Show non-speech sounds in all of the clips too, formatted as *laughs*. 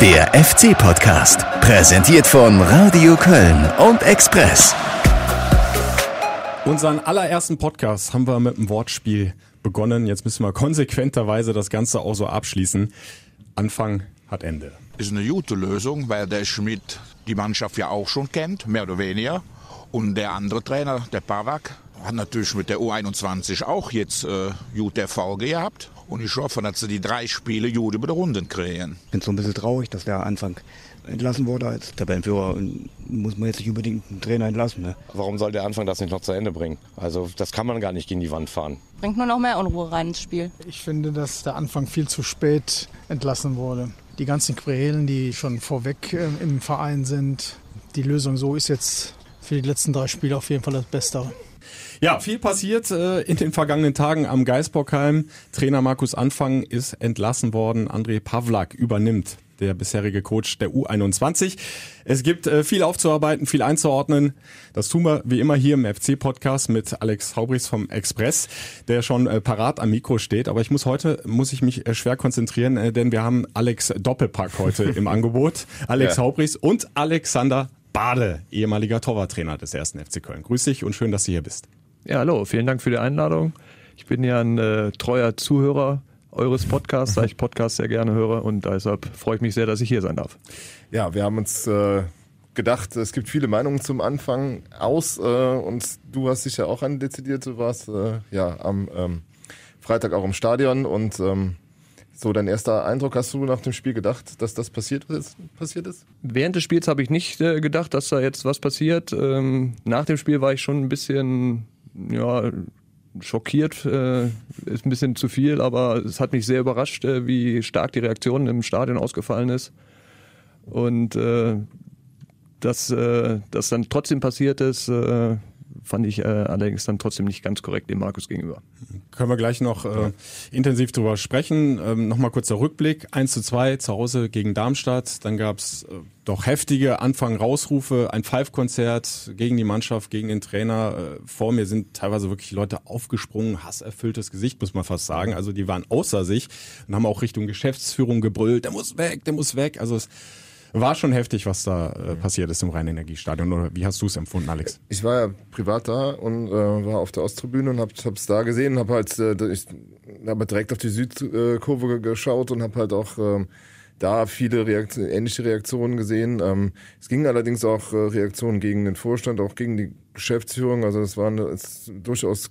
Der FC-Podcast, präsentiert von Radio Köln und Express. Unseren allerersten Podcast haben wir mit einem Wortspiel begonnen. Jetzt müssen wir konsequenterweise das Ganze auch so abschließen. Anfang hat Ende. Ist eine gute Lösung, weil der Schmidt die Mannschaft ja auch schon kennt, mehr oder weniger. Und der andere Trainer, der Pavak, hat natürlich mit der U21 auch jetzt äh, gute Erfolge gehabt. Und ich hoffe, dass sie die drei Spiele gut über die Runden kriegen. Ich bin so ein bisschen traurig, dass der Anfang entlassen wurde als Tabellenführer. Und muss man jetzt nicht unbedingt einen Trainer entlassen. Ne? Warum soll der Anfang das nicht noch zu Ende bringen? Also das kann man gar nicht gegen die Wand fahren. Bringt nur noch mehr Unruhe rein ins Spiel. Ich finde, dass der Anfang viel zu spät entlassen wurde. Die ganzen Querelen, die schon vorweg äh, im Verein sind, die Lösung so ist jetzt für die letzten drei Spiele auf jeden Fall das Beste. Ja, viel passiert äh, in den vergangenen Tagen am Geisbockheim. Trainer Markus Anfang ist entlassen worden. André Pavlak übernimmt der bisherige Coach der U21. Es gibt äh, viel aufzuarbeiten, viel einzuordnen. Das tun wir wie immer hier im FC-Podcast mit Alex Haubrichs vom Express, der schon äh, parat am Mikro steht. Aber ich muss heute, muss ich mich äh, schwer konzentrieren, äh, denn wir haben Alex Doppelpack heute im *laughs* Angebot. Alex ja. Haubrichs und Alexander Bade, ehemaliger Torwarttrainer des ersten FC Köln. Grüß dich und schön, dass du hier bist. Ja, hallo, vielen Dank für die Einladung. Ich bin ja ein äh, treuer Zuhörer eures Podcasts, da ich Podcasts sehr gerne höre und deshalb freue ich mich sehr, dass ich hier sein darf. Ja, wir haben uns äh, gedacht, es gibt viele Meinungen zum Anfang aus äh, und du hast dich ja auch an dezidierte, warst äh, ja am ähm, Freitag auch im Stadion und ähm, so, dein erster Eindruck, hast du nach dem Spiel gedacht, dass das passiert ist? Passiert ist? Während des Spiels habe ich nicht äh, gedacht, dass da jetzt was passiert. Ähm, nach dem Spiel war ich schon ein bisschen ja, schockiert, äh, ist ein bisschen zu viel, aber es hat mich sehr überrascht, äh, wie stark die Reaktion im Stadion ausgefallen ist. Und äh, dass äh, das dann trotzdem passiert ist, äh, fand ich äh, allerdings dann trotzdem nicht ganz korrekt dem Markus gegenüber. Können wir gleich noch äh, intensiv drüber sprechen. Ähm, Nochmal kurzer Rückblick. 1 zu 2 zu Hause gegen Darmstadt. Dann gab's äh, doch heftige Anfang-Rausrufe, ein Five-Konzert gegen die Mannschaft, gegen den Trainer. Äh, vor mir sind teilweise wirklich Leute aufgesprungen, hasserfülltes Gesicht, muss man fast sagen. Also die waren außer sich und haben auch Richtung Geschäftsführung gebrüllt, der muss weg, der muss weg. Also es war schon heftig, was da äh, passiert ist im Rhein-Energiestadion. Oder wie hast du es empfunden, Alex? Ich war ja privat da und äh, war auf der Osttribüne und hab, hab's da gesehen, hab halt äh, ich hab direkt auf die Südkurve geschaut und hab halt auch äh, da viele Reaktion, ähnliche Reaktionen gesehen. Ähm, es gingen allerdings auch äh, Reaktionen gegen den Vorstand, auch gegen die Geschäftsführung. Also es waren es, durchaus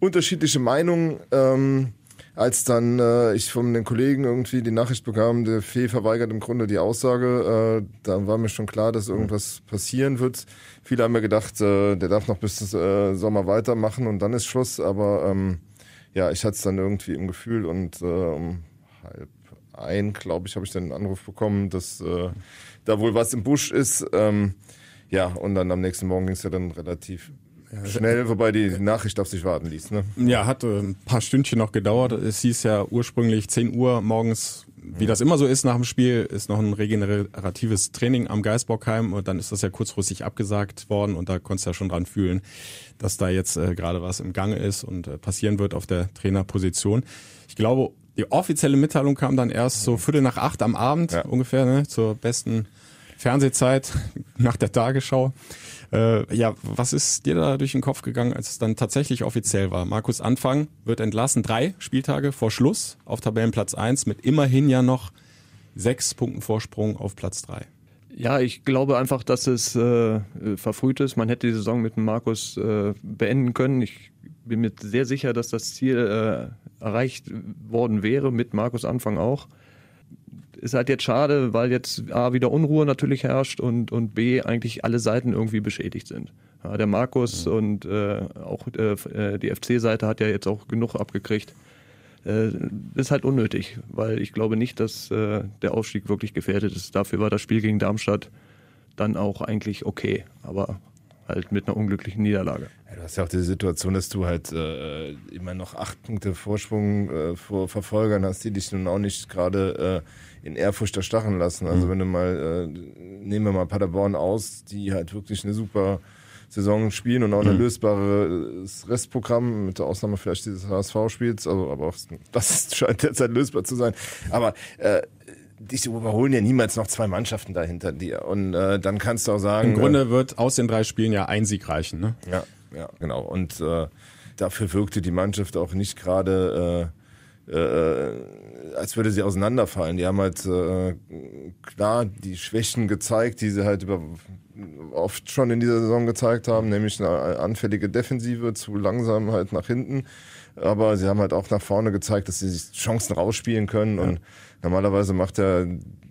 unterschiedliche Meinungen. Ähm, als dann äh, ich von den Kollegen irgendwie die Nachricht bekam, der Fee verweigert im Grunde die Aussage, äh, da war mir schon klar, dass irgendwas passieren wird. Viele haben mir gedacht, äh, der darf noch bis äh, Sommer weitermachen und dann ist Schluss. Aber ähm, ja, ich hatte es dann irgendwie im Gefühl und äh, um halb ein, glaube ich, habe ich dann einen Anruf bekommen, dass äh, da wohl was im Busch ist. Ähm, ja, und dann am nächsten Morgen ging es ja dann relativ Schnell, wobei die Nachricht auf sich warten ließ. Ne? Ja, hat äh, ein paar Stündchen noch gedauert. Es hieß ja ursprünglich 10 Uhr morgens, wie das immer so ist nach dem Spiel, ist noch ein regeneratives Training am Geisbockheim und dann ist das ja kurzfristig abgesagt worden und da konntest du ja schon dran fühlen, dass da jetzt äh, gerade was im Gange ist und äh, passieren wird auf der Trainerposition. Ich glaube, die offizielle Mitteilung kam dann erst so Viertel nach acht am Abend ja. ungefähr, ne, zur besten Fernsehzeit *laughs* nach der Tagesschau. Äh, ja, was ist dir da durch den Kopf gegangen, als es dann tatsächlich offiziell war? Markus Anfang wird entlassen, drei Spieltage vor Schluss auf Tabellenplatz eins mit immerhin ja noch sechs Punkten Vorsprung auf Platz drei. Ja, ich glaube einfach, dass es äh, verfrüht ist. Man hätte die Saison mit Markus äh, beenden können. Ich bin mir sehr sicher, dass das Ziel äh, erreicht worden wäre, mit Markus Anfang auch ist halt jetzt schade, weil jetzt A, wieder Unruhe natürlich herrscht und, und B, eigentlich alle Seiten irgendwie beschädigt sind. Ja, der Markus mhm. und äh, auch äh, die FC-Seite hat ja jetzt auch genug abgekriegt. Äh, ist halt unnötig, weil ich glaube nicht, dass äh, der Aufstieg wirklich gefährdet ist. Dafür war das Spiel gegen Darmstadt dann auch eigentlich okay, aber halt mit einer unglücklichen Niederlage. Ja, du hast ja auch die Situation, dass du halt äh, immer noch acht Punkte Vorsprung äh, vor Verfolgern hast, die dich nun auch nicht gerade äh, in Ehrfurcht erstachen lassen. Also mhm. wenn du mal, äh, nehmen wir mal Paderborn aus, die halt wirklich eine super Saison spielen und auch ein mhm. lösbares Restprogramm, mit der Ausnahme vielleicht dieses HSV-Spiels, also aber auch das *laughs* scheint derzeit lösbar zu sein. Aber äh, dich überholen ja niemals noch zwei Mannschaften da hinter dir. Und äh, dann kannst du auch sagen. Im Grunde wird aus den drei Spielen ja ein Sieg reichen, ne? Ja, ja, genau. Und äh, dafür wirkte die Mannschaft auch nicht gerade, äh, äh, als würde sie auseinanderfallen. Die haben halt äh, klar die Schwächen gezeigt, die sie halt über oft schon in dieser Saison gezeigt haben, nämlich eine anfällige Defensive, zu langsam halt nach hinten. Aber sie haben halt auch nach vorne gezeigt, dass sie sich Chancen rausspielen können. Ja. Und normalerweise macht der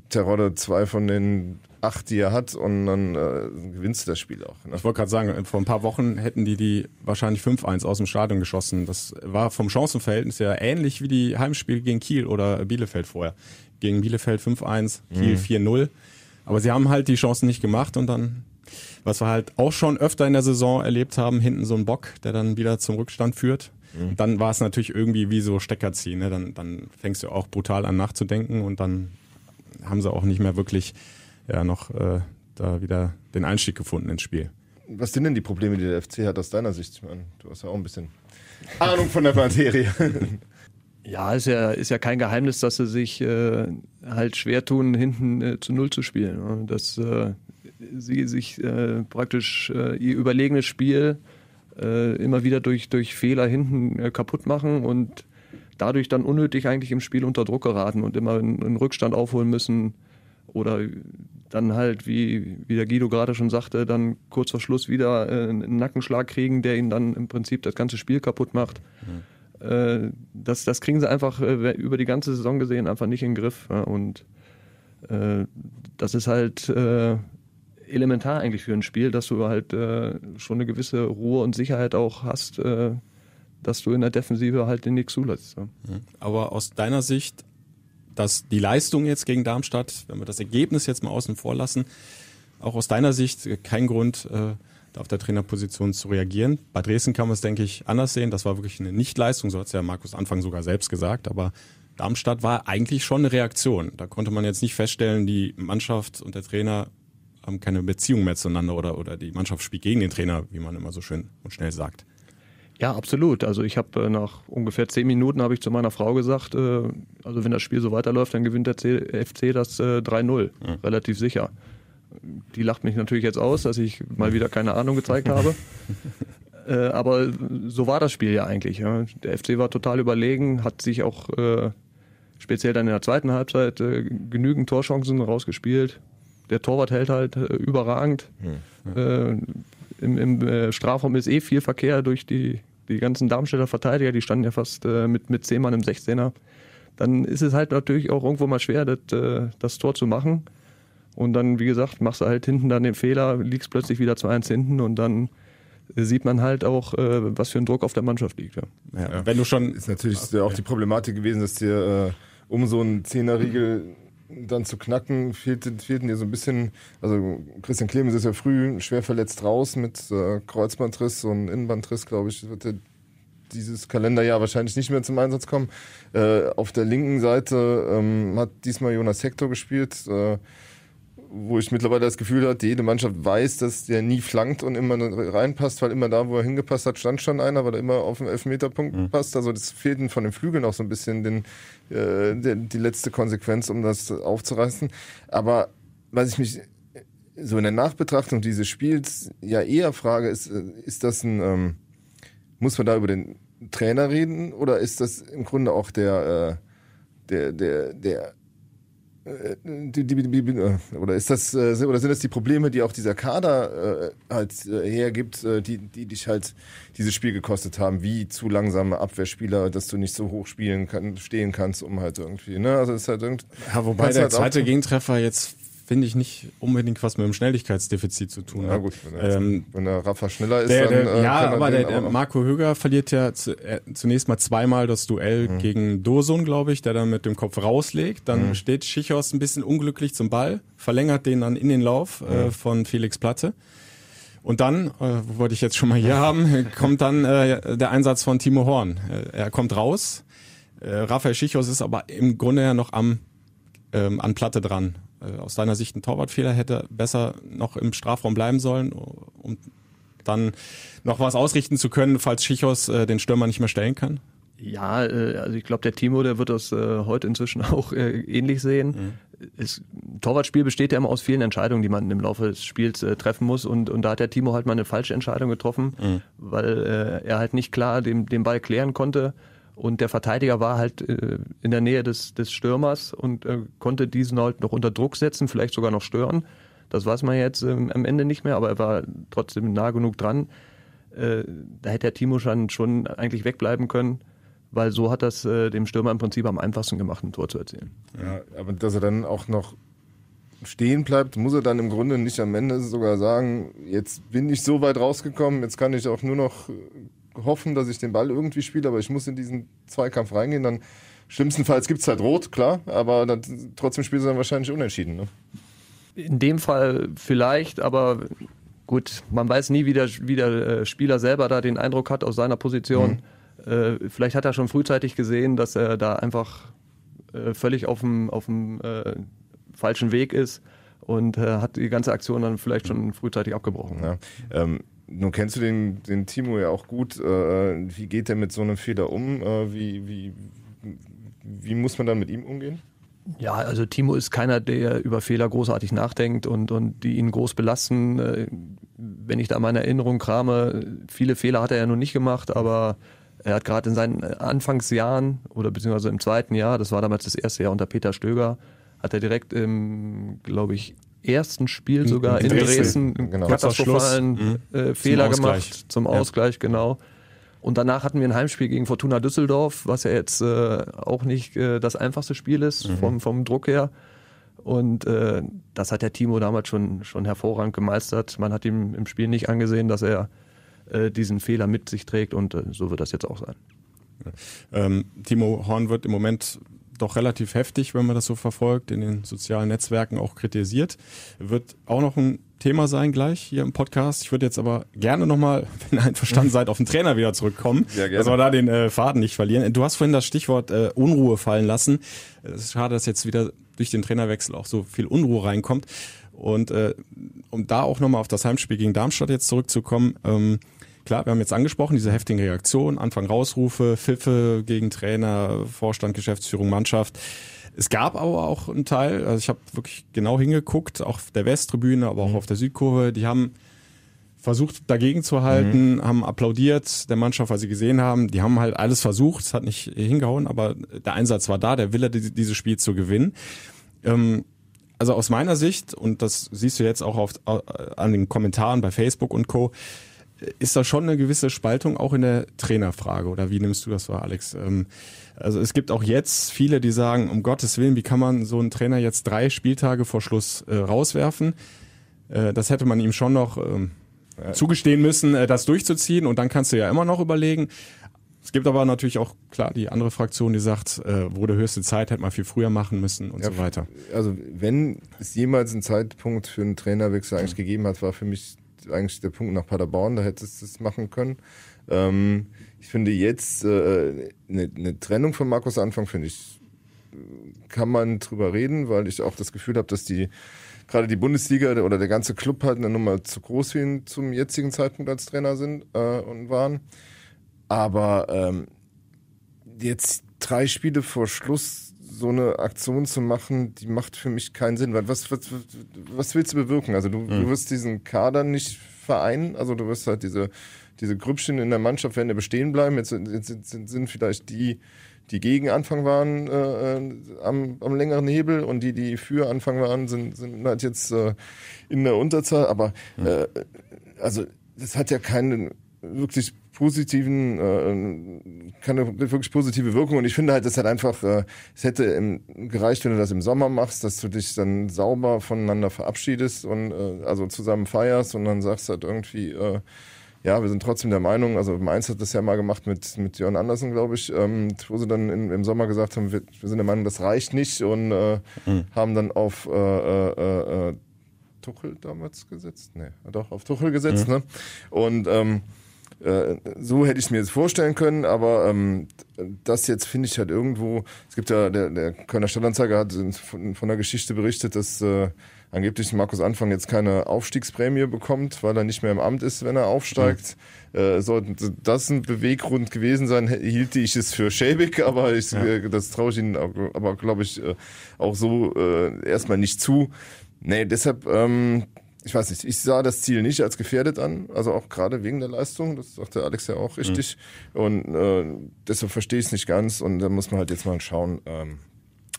Terodde zwei von den acht, die er hat, und dann äh, gewinnst du das Spiel auch. Ne? Ich wollte gerade sagen, vor ein paar Wochen hätten die die wahrscheinlich 5-1 aus dem Stadion geschossen. Das war vom Chancenverhältnis ja ähnlich wie die Heimspiele gegen Kiel oder Bielefeld vorher. Gegen Bielefeld 5-1, Kiel mhm. 4-0. Aber sie haben halt die Chancen nicht gemacht und dann, was wir halt auch schon öfter in der Saison erlebt haben, hinten so ein Bock, der dann wieder zum Rückstand führt. Mhm. Dann war es natürlich irgendwie wie so Steckerziehen. Ne? Dann, dann fängst du auch brutal an nachzudenken und dann haben sie auch nicht mehr wirklich ja noch äh, da wieder den Einstieg gefunden ins Spiel. Was sind denn die Probleme, die der FC hat aus deiner Sicht? Ich meine, du hast ja auch ein bisschen Ahnung von der Materie. *laughs* Ja, ist ja, ist ja kein Geheimnis, dass sie sich äh, halt schwer tun, hinten äh, zu Null zu spielen. Dass äh, sie sich äh, praktisch äh, ihr überlegenes Spiel äh, immer wieder durch, durch Fehler hinten kaputt machen und dadurch dann unnötig eigentlich im Spiel unter Druck geraten und immer einen, Rückstand aufholen müssen oder dann halt, wie, wie der Guido gerade schon sagte, dann kurz vor Schluss wieder einen Nackenschlag kriegen, der ihnen dann im Prinzip das ganze Spiel kaputt macht. Mhm äh, das, das kriegen sie einfach äh, über die ganze Saison gesehen einfach nicht in den Griff. Ja, und äh, das ist halt äh, elementar eigentlich für ein Spiel, dass du halt äh, schon eine gewisse Ruhe und Sicherheit auch hast, äh, dass du in der Defensive halt den nichts zulässt. Ja. Mhm. Aber aus deiner Sicht, dass die Leistung jetzt gegen Darmstadt, wenn wir das Ergebnis jetzt mal außen vor lassen, auch aus deiner Sicht kein Grund, auf der Trainerposition zu reagieren. Bei Dresden kann man es, denke ich, anders sehen. Das war wirklich eine Nichtleistung, so hat es ja Markus Anfang sogar selbst gesagt. Aber Darmstadt war eigentlich schon eine Reaktion. Da konnte man jetzt nicht feststellen, die Mannschaft und der Trainer haben keine Beziehung mehr zueinander oder, oder die Mannschaft spielt gegen den Trainer, wie man immer so schön und schnell sagt. Ja, absolut. Also ich habe äh, nach ungefähr zehn Minuten habe ich zu meiner Frau gesagt, äh, also wenn das Spiel so weiterläuft, dann gewinnt der FC das äh, 3-0, ja. relativ sicher die lacht mich natürlich jetzt aus, dass ich mal wieder keine Ahnung gezeigt habe. *laughs* äh, aber so war das Spiel ja eigentlich. Der FC war total überlegen, hat sich auch speziell dann in der zweiten Halbzeit genügend Torchancen rausgespielt. Der Torwart hält halt äh, überragend. Hm. Im, im äh, Strafraum ist eh viel Verkehr durch die, die ganzen Darmstädter Verteidiger, die standen ja fast äh, mit, mit zehn Mann im 16er. Dann ist es halt natürlich auch irgendwo mal schwer, das, das Tor zu machen. Und dann, wie gesagt, machst du halt hinten dann den Fehler, liegst plötzlich wieder zu eins hinten und dann sieht man halt auch, äh, was für ein Druck auf der Mannschaft liegt. Ja. ja wenn du schon ist natürlich auch die Problematik gewesen, dass dir äh, um so einen Zehnerriegel dann zu knacken, fehlten, fehlten dir so ein bisschen, also Christian Clemens ist ja früh schwer verletzt raus mit äh, Kreuzbandriss und Innenbandriss, glaube ich, wird er dieses Kalenderjahr wahrscheinlich nicht mehr zum Einsatz kommen. Äh, auf der linken Seite ähm, hat diesmal Jonas Hector gespielt, äh, wo ich mittlerweile das Gefühl hatte, jede Mannschaft weiß, dass der nie flankt und immer reinpasst, weil immer da, wo er hingepasst hat, stand schon einer, weil er immer auf den Elfmeterpunkt mhm. passt. Also das fehlt von den Flügeln auch so ein bisschen den, äh, der, die letzte Konsequenz, um das aufzureißen. Aber was ich mich so in der Nachbetrachtung dieses Spiels ja eher frage, ist, äh, ist das ein, ähm, muss man da über den Trainer reden oder ist das im Grunde auch der, äh, der, der, der die, die, die, äh, oder ist das äh, oder sind das die Probleme, die auch dieser Kader äh, halt äh, hergibt, äh, die, die dich halt dieses Spiel gekostet haben, wie zu langsame Abwehrspieler, dass du nicht so hoch spielen kann, stehen kannst, um halt irgendwie, ne? Also ist halt irgendwie. Ja, wobei der halt zweite Gegentreffer jetzt finde ich nicht unbedingt was mit dem Schnelligkeitsdefizit zu tun. Ja gut, wenn, der, ähm, wenn der Rafa schneller ist, der, der, dann, äh, ja, aber der, der Marco Höger verliert ja zu, äh, zunächst mal zweimal das Duell mhm. gegen Dosun, glaube ich, der dann mit dem Kopf rauslegt. Dann mhm. steht Schichos ein bisschen unglücklich zum Ball, verlängert den dann in den Lauf mhm. äh, von Felix Platte. Und dann, äh, wo wollte ich jetzt schon mal hier *laughs* haben, kommt dann äh, der Einsatz von Timo Horn. Äh, er kommt raus. Äh, Raphael Schichos ist aber im Grunde ja noch am ähm, an Platte dran äh, aus deiner Sicht ein Torwartfehler, hätte besser noch im Strafraum bleiben sollen, um dann noch was ausrichten zu können, falls Schichos äh, den Stürmer nicht mehr stellen kann? Ja, äh, also ich glaube, der Timo, der wird das äh, heute inzwischen *laughs* auch äh, ähnlich sehen. das Torwartspiel besteht ja immer aus vielen Entscheidungen, die man im Laufe des Spiels äh, treffen muss. Und, und da hat der Timo halt mal eine falsche Entscheidung getroffen, mhm. weil äh, er halt nicht klar den, den Ball klären konnte. Und der Verteidiger war halt äh, in der Nähe des, des Stürmers und äh, konnte diesen halt noch unter Druck setzen, vielleicht sogar noch stören. Das weiß man jetzt ähm, am Ende nicht mehr, aber er war trotzdem nah genug dran. Äh, da hätte der Timo schon, schon eigentlich wegbleiben können weil so hat das äh, dem Stürmer im Prinzip am einfachsten gemacht, ein Tor zu erzielen. Ja, aber dass er dann auch noch stehen bleibt, muss er dann im Grunde nicht am Ende sogar sagen, jetzt bin ich so weit rausgekommen, jetzt kann ich auch nur noch hoffen, dass ich den Ball irgendwie spiele, aber ich muss in diesen Zweikampf reingehen, dann schlimmstenfalls gibt es halt Rot, klar, aber dann, trotzdem spielt er dann wahrscheinlich unentschieden. Ne? In dem Fall vielleicht, aber gut, man weiß nie, wie der, wie der äh, Spieler selber da den Eindruck hat aus seiner Position. Mhm äh, vielleicht hat er schon frühzeitig gesehen, dass er da einfach äh, völlig auf dem, auf dem äh, falschen Weg ist und äh, hat die ganze Aktion dann vielleicht schon frühzeitig abgebrochen. Ja. Ähm, nun kennst du den, den Timo ja auch gut. Äh, wie geht er mit so einem Fehler um? Äh, wie, wie, wie muss man dann mit ihm umgehen? Ja, also Timo ist keiner, der über Fehler großartig nachdenkt und, und die ihn groß belasten. Wenn ich da meine Erinnerung krame, viele Fehler hat er ja noch nicht gemacht, aber er hat gerade in seinen Anfangsjahren oder beziehungsweise im zweiten Jahr, das war damals das erste Jahr unter Peter Stöger, hat er direkt im, glaube ich, ersten Spiel sogar in, in Dresden, einen genau. katastrophalen mhm. äh, Fehler zum gemacht zum Ausgleich, ja. genau. Und danach hatten wir ein Heimspiel gegen Fortuna Düsseldorf, was ja jetzt äh, auch nicht äh, das einfachste Spiel ist mhm. vom, vom Druck her. Und äh, das hat der Timo damals schon, schon hervorragend gemeistert. Man hat ihm im Spiel nicht angesehen, dass er äh, diesen Fehler mit sich trägt und äh, so wird das jetzt auch sein. Ähm, Timo Horn wird im Moment doch relativ heftig, wenn man das so verfolgt, in den sozialen Netzwerken auch kritisiert. Wird auch noch ein Thema sein gleich hier im Podcast. Ich würde jetzt aber gerne nochmal, *laughs* wenn ihr einverstanden seid, auf den Trainer wieder zurückkommen, ja, dass wir da den äh, Faden nicht verlieren. Du hast vorhin das Stichwort äh, Unruhe fallen lassen. Es ist schade, dass jetzt wieder durch den Trainerwechsel auch so viel Unruhe reinkommt. Und äh, um da auch nochmal auf das Heimspiel gegen Darmstadt jetzt zurückzukommen, ähm, klar, wir haben jetzt angesprochen, diese heftigen Reaktionen, Anfang Rausrufe, Pfiffe gegen Trainer, Vorstand, Geschäftsführung, Mannschaft. Es gab aber auch einen Teil, also ich habe wirklich genau hingeguckt, auch auf der Westtribüne, aber auch mhm. auf der Südkurve, die haben versucht dagegen zu halten, mhm. haben applaudiert der Mannschaft, weil sie gesehen haben, die haben halt alles versucht, es hat nicht hingehauen, aber der Einsatz war da, der Wille, dieses Spiel zu gewinnen. Ähm, also aus meiner Sicht, und das siehst du jetzt auch auf, an den Kommentaren bei Facebook und Co., ist da schon eine gewisse Spaltung auch in der Trainerfrage oder wie nimmst du das wahr, Alex? Ähm, also es gibt auch jetzt viele, die sagen, um Gottes Willen, wie kann man so einen Trainer jetzt drei Spieltage vor Schluss äh, rauswerfen? Äh, das hätte man ihm schon noch ähm, zugestehen müssen, äh, das durchzuziehen und dann kannst du ja immer noch überlegen. Es gibt aber natürlich auch klar die andere Fraktion, die sagt, äh, wurde höchste Zeit, hätte man viel früher machen müssen und ja, so weiter. Also wenn es jemals einen Zeitpunkt für einen Trainerwechsel eigentlich mhm. gegeben hat, war für mich eigentlich der Punkt nach Paderborn, da hättest du es machen können. Ähm, ich finde jetzt äh, eine, eine Trennung von Markus Anfang, finde ich, kann man drüber reden, weil ich auch das Gefühl habe, dass die gerade die Bundesliga oder der ganze Club halt eine Nummer zu groß für ihn zum jetzigen Zeitpunkt als Trainer sind äh, und waren. Aber ähm, jetzt drei Spiele vor Schluss so eine Aktion zu machen, die macht für mich keinen Sinn. Weil was, was, was willst du bewirken? Also du, mhm. du wirst diesen Kader nicht vereinen, also du wirst halt diese, diese Grüppchen in der Mannschaft werden ja bestehen bleiben. Jetzt, jetzt sind, sind vielleicht die, die gegen Anfang waren, äh, äh, am, am längeren Hebel und die, die für Anfang waren, sind, sind halt jetzt äh, in der Unterzahl. Aber mhm. äh, also das hat ja keinen wirklich positiven, äh, keine wirklich positive Wirkung. Und ich finde halt, das hat einfach, äh, es hätte im, gereicht, wenn du das im Sommer machst, dass du dich dann sauber voneinander verabschiedest und äh, also zusammen feierst und dann sagst halt irgendwie, äh, ja, wir sind trotzdem der Meinung, also Mainz hat das ja mal gemacht mit, mit Jörn Andersen, glaube ich, ähm, wo sie dann in, im Sommer gesagt haben, wir, wir, sind der Meinung, das reicht nicht und äh, mhm. haben dann auf äh, äh, äh, Tuchel damals gesetzt? Nee, doch, auf Tuchel gesetzt, mhm. ne? Und ähm, äh, so hätte ich es mir jetzt vorstellen können, aber ähm, das jetzt finde ich halt irgendwo, es gibt ja, der, der Kölner Stadtanzeiger hat von, von der Geschichte berichtet, dass äh, angeblich Markus Anfang jetzt keine Aufstiegsprämie bekommt, weil er nicht mehr im Amt ist, wenn er aufsteigt. Mhm. Äh, sollte das ein Beweggrund gewesen sein, hielte ich es für schäbig, *laughs* aber ich, ja. äh, das traue ich Ihnen aber, glaube ich, äh, auch so äh, erstmal nicht zu. Nee, deshalb, ähm, ich weiß nicht, ich sah das Ziel nicht als gefährdet an, also auch gerade wegen der Leistung, das sagte Alex ja auch richtig. Mhm. Und äh, deshalb verstehe ich es nicht ganz und da muss man halt jetzt mal schauen, ähm,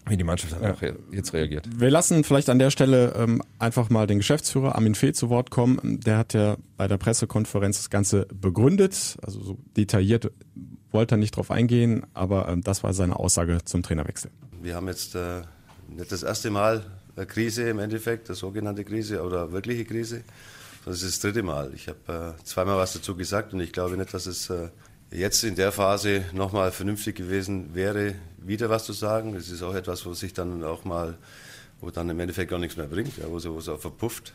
wie die Mannschaft dann auch jetzt reagiert. Wir lassen vielleicht an der Stelle ähm, einfach mal den Geschäftsführer Armin Fee zu Wort kommen. Der hat ja bei der Pressekonferenz das Ganze begründet. Also so detailliert wollte er nicht drauf eingehen, aber ähm, das war seine Aussage zum Trainerwechsel. Wir haben jetzt äh, nicht das erste Mal Krise im Endeffekt, eine sogenannte Krise oder wirkliche Krise. Das ist das dritte Mal. Ich habe äh, zweimal was dazu gesagt und ich glaube nicht, dass es äh, jetzt in der Phase nochmal vernünftig gewesen wäre, wieder was zu sagen. Es ist auch etwas, wo sich dann auch mal, wo dann im Endeffekt gar nichts mehr bringt, ja, wo es auch verpufft.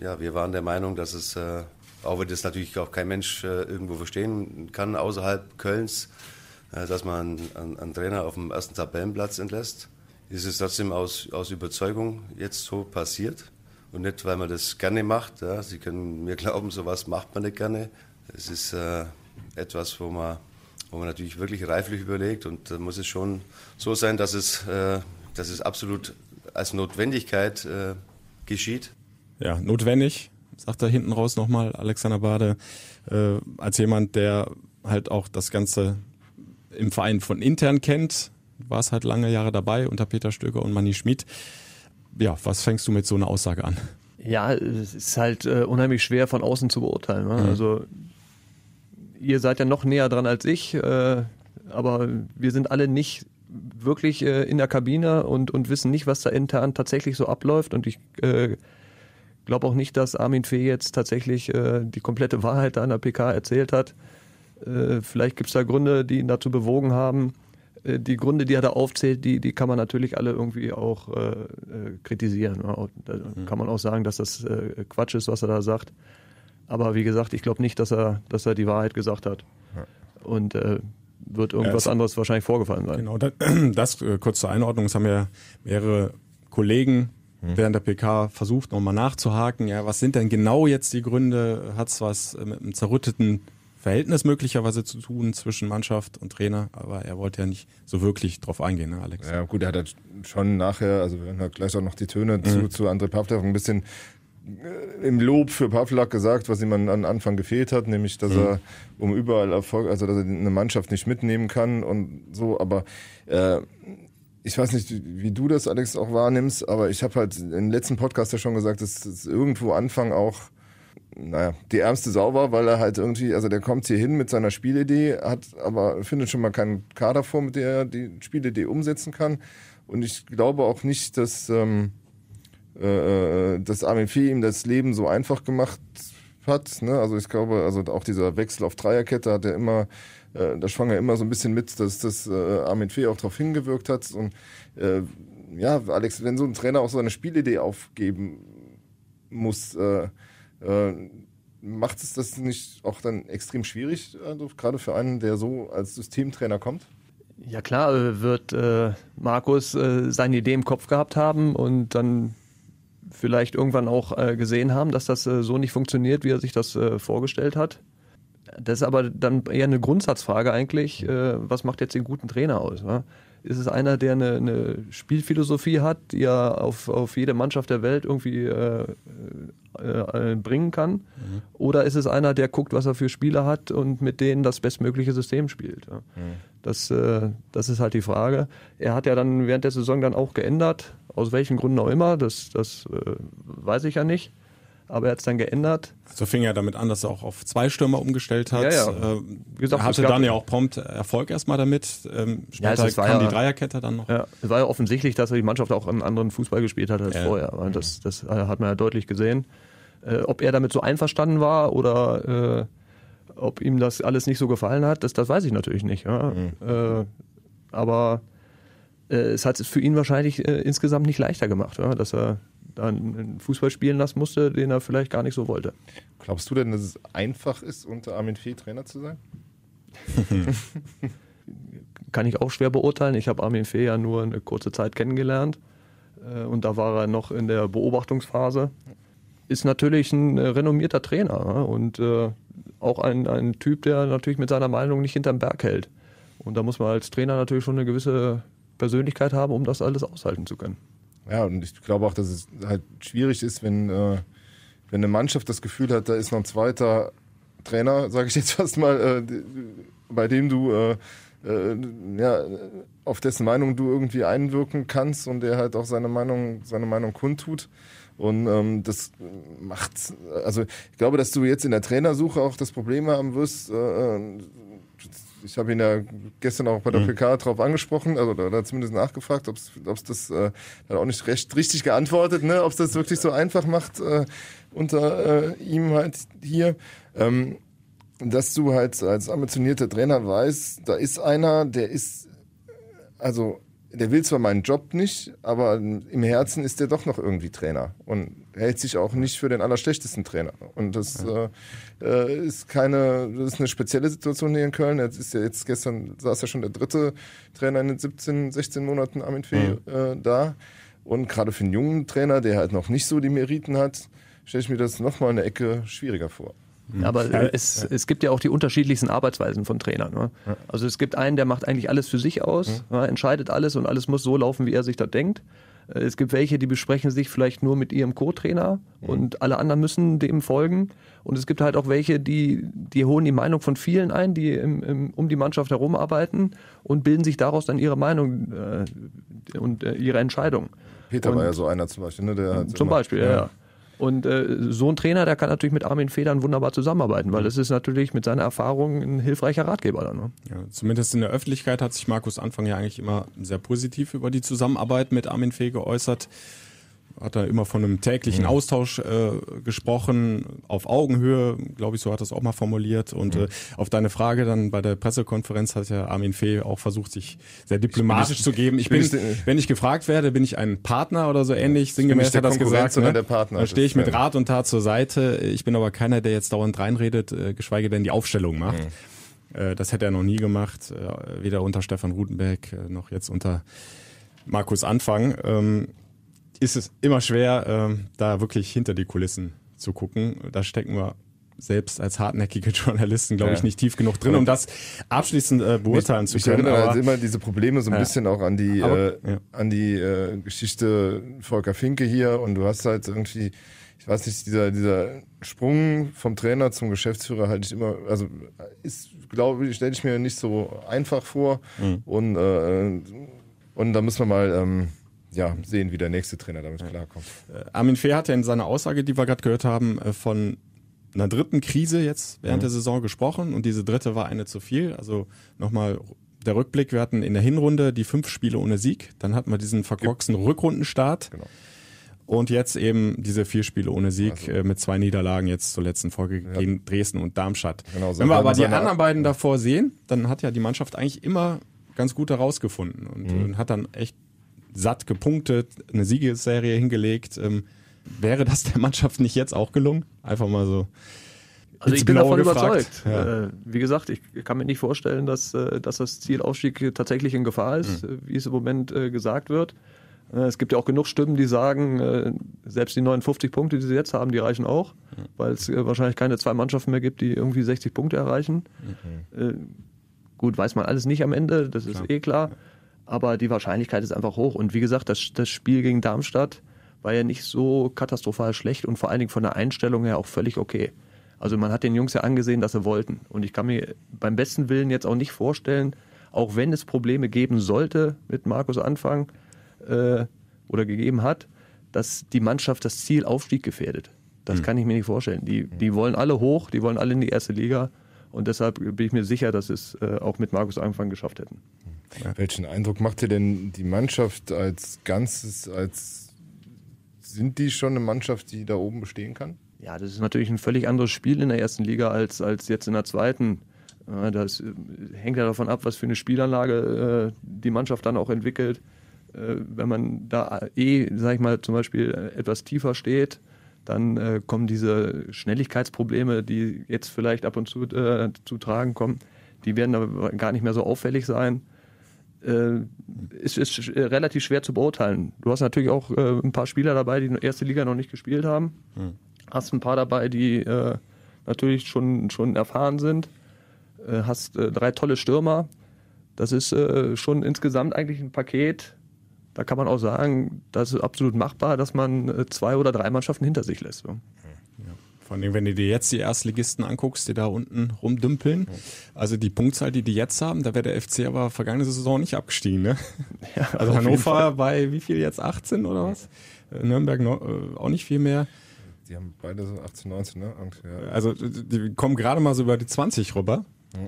Ja, wir waren der Meinung, dass es, äh, auch wenn das natürlich auch kein Mensch äh, irgendwo verstehen kann, außerhalb Kölns, äh, dass man einen, einen Trainer auf dem ersten Tabellenplatz entlässt ist es trotzdem aus, aus Überzeugung jetzt so passiert und nicht, weil man das gerne macht. Ja. Sie können mir *laughs* glauben, sowas macht man nicht gerne. Es ist äh, etwas, wo man, wo man natürlich wirklich reiflich überlegt und da muss es schon so sein, dass es, äh, dass es absolut als Notwendigkeit äh, geschieht. Ja, notwendig, sagt er hinten raus nochmal Alexander Bade, äh, als jemand, der halt auch das Ganze im Verein von intern kennt, war es halt lange Jahre dabei unter Peter Stöger und Manni Schmid. Ja, was fängst du mit so einer Aussage an? Ja, es ist halt äh, unheimlich schwer von außen zu beurteilen. Ne? Mhm. Also ihr seid ja noch näher dran als ich, äh, aber wir sind alle nicht wirklich äh, in der Kabine und, und wissen nicht, was da intern tatsächlich so abläuft. Und ich äh, glaube auch nicht, dass Armin Fee jetzt tatsächlich äh, die komplette Wahrheit da an der PK erzählt hat. Äh, vielleicht gibt es da Gründe, die ihn dazu bewogen haben, die Gründe, die er da aufzählt, die, die kann man natürlich alle irgendwie auch äh, äh kritisieren. Ne? Da mhm. kann man auch sagen, dass das äh, Quatsch ist, was er da sagt. Aber wie gesagt, ich glaube nicht, dass er, dass er die Wahrheit gesagt hat. Und äh, wird irgendwas anderes wahrscheinlich vorgefallen sein. Genau, das, *clears throat* das äh, kurz zur Einordnung, es haben ja mehrere Kollegen mhm. während der PK versucht, nochmal nachzuhaken. Ja, was sind denn genau jetzt die Gründe? Hat es was mit einem zerrütteten Verhältnis möglicherweise zu tun zwischen Mannschaft und Trainer, aber er wollte ja nicht so wirklich drauf eingehen, ne, Alex? Ja, gut, er hat halt schon nachher, also wir hören gleich auch noch die Töne mhm. zu, zu André Pavlak ein bisschen äh, im Lob für Pavlak gesagt, was ihm an Anfang gefehlt hat, nämlich, dass mhm. er um überall Erfolg, also dass er eine Mannschaft nicht mitnehmen kann und so, aber äh, ich weiß nicht, wie du das, Alex, auch wahrnimmst, aber ich habe halt im letzten Podcast ja schon gesagt, dass es irgendwo Anfang auch naja, die ärmste Sau war, weil er halt irgendwie, also der kommt hier hin mit seiner Spielidee, hat aber findet schon mal keinen Kader vor, mit der er die Spielidee umsetzen kann. Und ich glaube auch nicht, dass, ähm, äh, dass Armin Fee ihm das Leben so einfach gemacht hat. Ne? Also ich glaube, also auch dieser Wechsel auf Dreierkette hat er immer, äh, da schwang er immer so ein bisschen mit, dass das äh, Armin Fee auch darauf hingewirkt hat. Und äh, ja, Alex, wenn so ein Trainer auch so eine Spielidee aufgeben muss, äh, äh, macht es das nicht auch dann extrem schwierig, also gerade für einen, der so als Systemtrainer kommt? Ja klar, äh, wird äh, Markus äh, seine Idee im Kopf gehabt haben und dann vielleicht irgendwann auch äh, gesehen haben, dass das äh, so nicht funktioniert, wie er sich das äh, vorgestellt hat. Das ist aber dann eher eine Grundsatzfrage eigentlich, was macht jetzt den guten Trainer aus? Ne? Ist es einer, der eine, eine, Spielphilosophie hat, die er auf, auf jede Mannschaft der Welt irgendwie äh, äh, bringen kann? Mhm. Oder ist es einer, der guckt, was er für Spieler hat und mit denen das bestmögliche System spielt? Ja? Mhm. Das, äh, das ist halt die Frage. Er hat ja dann während der Saison dann auch geändert, aus welchen Gründen auch immer, das, das äh, weiß ich ja nicht aber er hat es dann geändert. So fing er damit an, dass er auch auf zwei Stürmer umgestellt hat. Ja, ja. Äh, Wie gesagt, hatte dann ja auch prompt Erfolg erstmal damit. Ähm, später ja, kam die Dreierkette dann noch. Ja, es war ja offensichtlich, dass er die Mannschaft auch einen anderen Fußball gespielt hat als vorher. Das, das hat man ja deutlich gesehen. Äh, ob er damit so einverstanden war oder äh, ob ihm das alles nicht so gefallen hat, das, das weiß ich natürlich nicht. Ja. Mhm. Äh, aber äh, es hat es für ihn wahrscheinlich äh, insgesamt nicht leichter gemacht, ja, dass er dann einen Fußball spielen lassen musste, den er vielleicht gar nicht so wollte. Glaubst du denn, dass es einfach ist, unter Armin Fee Trainer zu sein? *laughs* *laughs* Kann ich auch schwer beurteilen. Ich habe Armin Fee ja nur eine kurze Zeit kennengelernt. äh, und da war er noch in der Beobachtungsphase. Ist natürlich ein äh, renommierter Trainer ne? und äh, auch ein, ein Typ, der natürlich mit seiner Meinung nicht hinterm Berg hält. Und da muss man als Trainer natürlich schon eine gewisse Persönlichkeit haben, um das alles aushalten zu können. Ja, und ich glaube auch, dass es halt schwierig ist, wenn, äh, wenn eine Mannschaft das Gefühl hat, da ist noch ein zweiter Trainer, sage ich jetzt *laughs* fast mal, äh, bei dem du äh, äh, ja, auf dessen Meinung du irgendwie einwirken kannst und der halt auch seine Meinung, seine Meinung kundtut. Und ähm, das macht, also ich glaube, dass du jetzt in der Trainersuche auch das Problem haben wirst. Äh, äh ich habe ihn ja gestern auch bei der mhm. PK drauf angesprochen, also oder zumindest nachgefragt, ob es das äh, hat auch nicht recht richtig geantwortet, ne, ob es das wirklich so einfach macht äh, unter äh, ihm halt hier. Ähm, dass du halt als ambitionierter Trainer weißt, da ist einer, der ist, also der will zwar meinen Job nicht, aber im Herzen ist der doch noch irgendwie Trainer und hält sich auch nicht für den allerschlechtesten Trainer. Und das ja. äh, ist keine, das ist eine spezielle Situation hier in Köln. Jetzt ist ja jetzt gestern saß ja schon der dritte Trainer in den 17, 16 Monaten Armin Fee mhm. äh, da. Und gerade für einen jungen Trainer, der halt noch nicht so die Meriten hat, stelle ich mir das nochmal eine Ecke schwieriger vor. Mhm. Aber ja, es, ja. es gibt ja auch die unterschiedlichsten Arbeitsweisen von Trainern. Ne? Ja. Also es gibt einen, der macht eigentlich alles für sich aus, mhm. entscheidet alles und alles muss so laufen, wie er sich da denkt. Äh, es gibt welche, die besprechen sich vielleicht nur mit ihrem Co-Trainer mhm. und alle anderen müssen dem folgen. Und es gibt halt auch welche, die, die holen die Meinung von vielen ein, die im, im, um die Mannschaft herum arbeiten und bilden sich daraus dann ihre Meinung äh, und äh, ihre Entscheidung. Peter und, war ja so einer zum Beispiel, ne? Der zum Beispiel, ja. Und äh, so ein Trainer, der kann natürlich mit Armin Federn wunderbar zusammenarbeiten, weil das ist natürlich mit seiner Erfahrung ein hilfreicher Ratgeber dann. Ne? Ja, zumindest in der Öffentlichkeit hat sich Markus Anfang ja eigentlich immer sehr positiv über die Zusammenarbeit mit Armin Fee geäußert hat er immer von einem täglichen mhm. Austausch äh, gesprochen, auf Augenhöhe, glaube ich, so hat er es auch mal formuliert. Und mhm. äh, auf deine Frage dann bei der Pressekonferenz hat ja Armin Fee auch versucht, sich sehr diplomatisch ich, zu geben. Ich bin, bin ich, wenn ich gefragt werde, bin ich ein Partner oder so ähnlich, sinngemäß hat er das gesagt. Ne? Der Partner, da stehe ich mit Rat und Tat zur Seite. Ich bin aber keiner, der jetzt dauernd reinredet, äh, geschweige denn die Aufstellung macht. Mhm. Das hätte er noch nie gemacht, äh, weder unter Stefan Rutenberg äh, noch jetzt unter Markus Anfang. Ist es immer schwer, ähm, da wirklich hinter die Kulissen zu gucken. Da stecken wir selbst als hartnäckige *laughs* Journalisten, glaube ja. ich, nicht tief genug drin, um das abschließend äh, beurteilen mich, zu können. Ich erinnere also immer diese Probleme so ein ja. bisschen auch an die, aber, äh, ja. an die äh, Geschichte Volker Finke hier und du hast halt irgendwie, ich weiß nicht, dieser, dieser Sprung vom Trainer zum Geschäftsführer halte ich immer, also ist, glaube ich, stelle ich mir nicht so einfach vor mhm. und, äh, und da müssen wir mal, ähm, ja, sehen, wie der nächste Trainer damit klarkommt. Äh, Armin Fehr hat ja in seiner Aussage, die wir gerade gehört haben, äh, von einer dritten Krise jetzt während mhm. der Saison gesprochen und diese dritte war eine zu viel. Also nochmal der Rückblick, wir hatten in der Hinrunde die fünf Spiele ohne Sieg, dann hatten wir diesen verkorksten Rückrundenstart. Genau. Und jetzt eben diese vier Spiele ohne Sieg also. äh, mit zwei Niederlagen jetzt zur letzten Folge ja. gegen Dresden und Darmstadt. Genau, so Wenn wir aber die anderen beiden davor sehen, dann hat ja die Mannschaft eigentlich immer ganz gut herausgefunden und, mhm. und hat dann echt satt gepunktet, eine Siegesserie hingelegt. Ähm, wäre das der Mannschaft nicht jetzt auch gelungen? Einfach mal so. Also ich bin davon gefragt. überzeugt. Ja. Äh, wie gesagt, ich kann mir nicht vorstellen, dass, äh, dass das Ziel Aufstieg tatsächlich in Gefahr ist, mhm. wie es im Moment äh, gesagt wird. Es gibt ja auch genug Stimmen, die sagen, selbst die 59 Punkte, die sie jetzt haben, die reichen auch, mhm. weil es wahrscheinlich keine zwei Mannschaften mehr gibt, die irgendwie 60 Punkte erreichen. Mhm. Gut, weiß man alles nicht am Ende, das ist klar. eh klar aber die Wahrscheinlichkeit ist einfach hoch. Und wie gesagt, das, das Spiel gegen Darmstadt war ja nicht so katastrophal schlecht und vor allen Dingen von der Einstellung her auch völlig okay. Also man hat den Jungs ja angesehen, dass sie wollten. Und ich kann mir beim besten Willen jetzt auch nicht vorstellen, auch wenn es Probleme geben sollte mit Markus Anfang äh, oder gegeben hat, dass die Mannschaft das Ziel Aufstieg gefährdet. Das mhm. kann ich mir nicht vorstellen. Die, die wollen alle hoch, die wollen alle in die erste Liga. Und deshalb bin ich mir sicher, dass sie es äh, auch mit Markus Anfang geschafft hätten. Ja. Welchen Eindruck macht dir denn die Mannschaft als Ganzes, als sind die schon eine Mannschaft, die da oben bestehen kann? Ja, das ist natürlich ein völlig anderes Spiel in der ersten Liga als, als jetzt in der zweiten. Das äh, hängt ja davon ab, was für eine Spielanlage äh, die Mannschaft dann auch entwickelt. Äh, wenn man da eh, sag ich mal, zum Beispiel etwas tiefer steht, dann kommen diese Schnelligkeitsprobleme, die jetzt vielleicht ab und zu zu tragen kommen, die werden aber gar nicht mehr so auffällig sein. Äh, ist, ist relativ schwer zu beurteilen. Du hast natürlich auch äh, ein paar Spieler dabei, die die erste Liga noch nicht gespielt haben. Hm. Hast ein paar dabei, die äh, natürlich schon, schon erfahren sind. Äh, hast äh, drei tolle Stürmer. Das ist äh, schon insgesamt eigentlich ein Paket. Da kann man auch sagen, das ist absolut machbar, dass man äh, zwei oder drei Mannschaften hinter sich lässt. So. Vor allem, wenn du dir jetzt die Erstligisten anguckst, die da unten rumdümpeln, also die Punktzahl, die die jetzt haben, da wäre der FC aber vergangene Saison nicht abgestiegen. Ne? *laughs* Ja, also. Hannover bei wie viel jetzt? 18 oder was? Äh, Nürnberg no, äh, auch nicht viel mehr. Die haben beide so 18, 19, ne? Angst, ja. Also die die kommen gerade mal so über die 20 rüber.